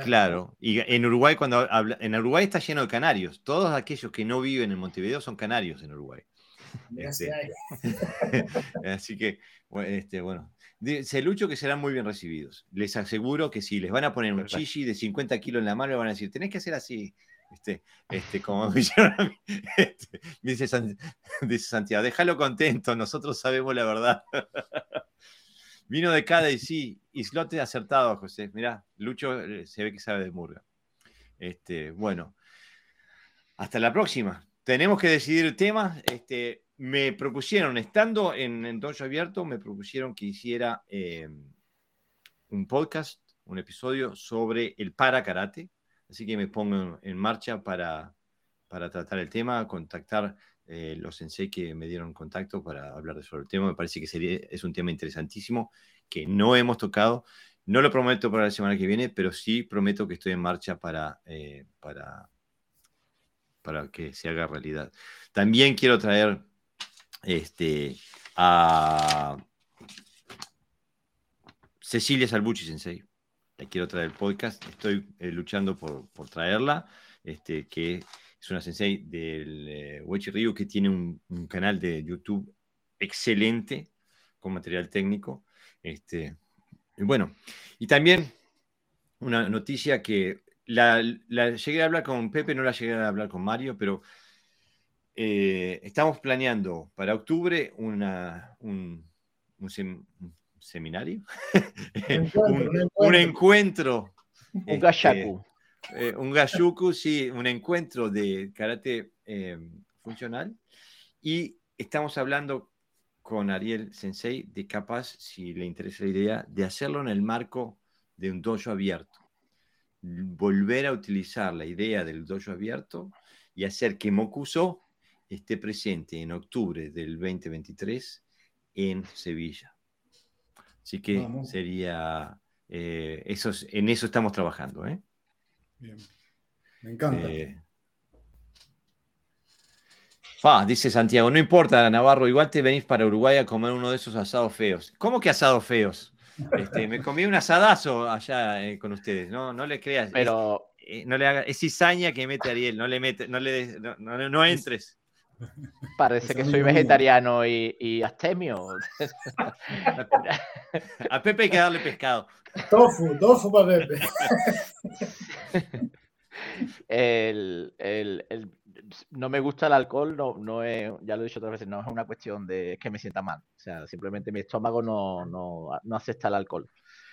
Claro, y en Uruguay, cuando habla, en Uruguay está lleno de canarios. Todos aquellos que no viven en Montevideo son canarios en Uruguay. <laughs> Este, <laughs> así que, este, bueno, se lucho que serán muy bien recibidos. Les aseguro que si les van a poner un chichi de 50 kilos en la mano, le van a decir, tenés que hacer así. Este, este, como <laughs> me a mí, este, <laughs> dice, Santiago, déjalo contento, nosotros sabemos la verdad. <laughs> Vino de cada y sí, islote acertado, José. Mirá, Lucho eh, se ve que sabe de murga. Este, bueno, hasta la próxima. Tenemos que decidir el tema. Este, me propusieron, estando en, en Abierto, me propusieron que hiciera eh, un podcast, un episodio sobre el para karate Así que me pongo en marcha para, tratar el tema, contactar eh, los sensei que me dieron contacto para hablar sobre el tema. Me parece que es un tema interesantísimo que no hemos tocado. No lo prometo para la semana que viene, pero sí prometo que estoy en marcha para, eh, para, para que se haga realidad. También quiero traer este, a Cecilia Salbucci Sensei la quiero traer el podcast, estoy eh, luchando por, traerla, este, que es una sensei del eh, Ryu que tiene un, canal de YouTube excelente con material técnico. Este, y bueno, y también una noticia que la, llegué a hablar con Pepe, no la llegué a hablar con Mario, pero eh, estamos planeando para octubre una, un, un, seminario, <laughs> un, encuentro. Un, este. Eh, un gashuku, sí, un encuentro de karate eh, funcional. Y estamos hablando con Ariel Sensei de capaz, si le interesa la idea, de hacerlo en el marco de un dojo abierto. Volver a utilizar la idea del dojo abierto y hacer que Mokuso esté presente en octubre del 2023 en Sevilla. Así que sería, eh, eso, en eso estamos trabajando. ¿eh? Bien, me encanta. Eh, dice Santiago, no importa, Navarro, igual te venís para Uruguay a comer uno de esos asados feos. ¿Cómo que asados feos? Este, me comí un asadazo allá con ustedes, no, no le creas. Pero es, no le haga, es cizaña que mete Ariel, no le mete, no le no, no entres. Parece que soy vegetariano y, y astemio. A Pepe hay que darle pescado. Tofu, tofu para Pepe. El, el, el, no me gusta el alcohol, no, no es, ya lo he dicho otras veces, no es una cuestión de que me sienta mal. O sea, simplemente mi estómago no, no, no acepta el alcohol.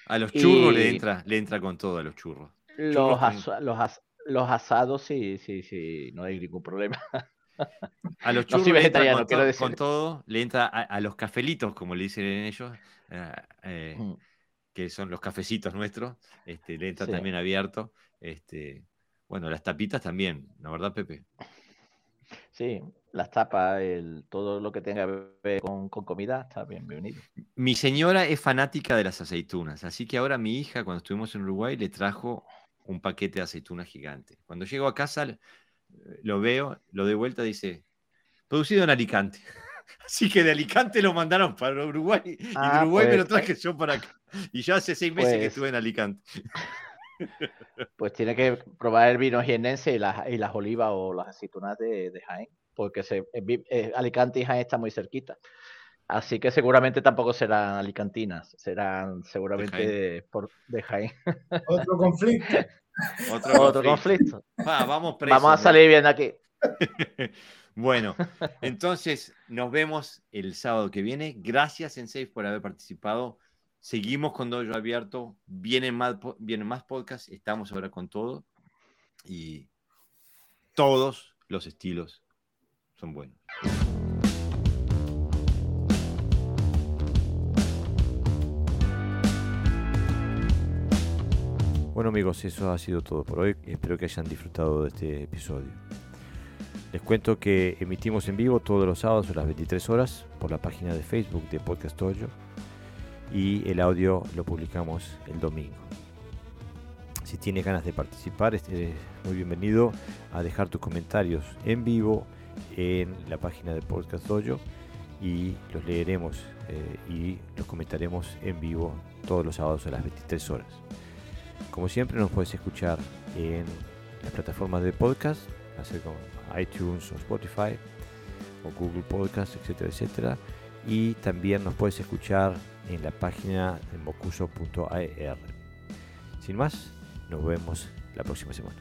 A los churros le entra, le entra con todo a los churros. Los, los, los, asados sí, sí, sí, no hay ningún problema. A los <laughs> churros le entra con, todo, le entra a, los cafelitos, como le dicen ellos, eh, eh, mm. que son los cafecitos nuestros, este, le entra también abierto. Este, bueno, las tapitas también, ¿la verdad, Pepe? Sí, las tapas, el, todo lo que tenga que ver con, comida está bienvenido. Mi señora es fanática de las aceitunas, así que ahora mi hija, cuando estuvimos en Uruguay, le trajo un paquete de aceitunas gigante. Cuando llego a casa, lo veo, lo de vuelta, dice, producido en Alicante. <laughs> Así que de Alicante lo mandaron para Uruguay y de ah, Uruguay me lo pues, traje yo para acá. Y ya hace seis meses que pues estuve en Alicante. <laughs> Pues tiene que probar el vino jiennense y las, y las olivas o las aceitunas de, Jaén, porque se, eh, eh, Alicante y Jaén están muy cerquita. Así que seguramente tampoco serán alicantinas, serán seguramente de, por, de Jaén. Otro conflicto. <laughs> Otro, conflicto. vamos, vamos a salir bien aquí. <laughs> bueno, <laughs> entonces nos vemos el sábado que viene. Gracias, Sensei, por haber participado. Seguimos con Dojo Abierto. Vienen más, vienen más podcasts. Estamos ahora con todo. Y todos los estilos son buenos. Bueno amigos, eso ha sido todo por hoy. Espero que hayan disfrutado de este episodio. Les cuento que emitimos en vivo todos los sábados a las 23 horas por la página de Facebook de Podcast Toyo y el audio lo publicamos el domingo. Si tienes ganas de participar, estés muy bienvenido a dejar tus comentarios en vivo en la página de Podcast Dojo y los leeremos eh, y los comentaremos en vivo todos los sábados a las 23 horas. Como siempre nos puedes escuchar en las plataformas de podcast, así como iTunes o Spotify o Google Podcast, etcétera, etcétera. Y también nos puedes escuchar en la página de mocuso.ar. Sin más, nos vemos la próxima semana.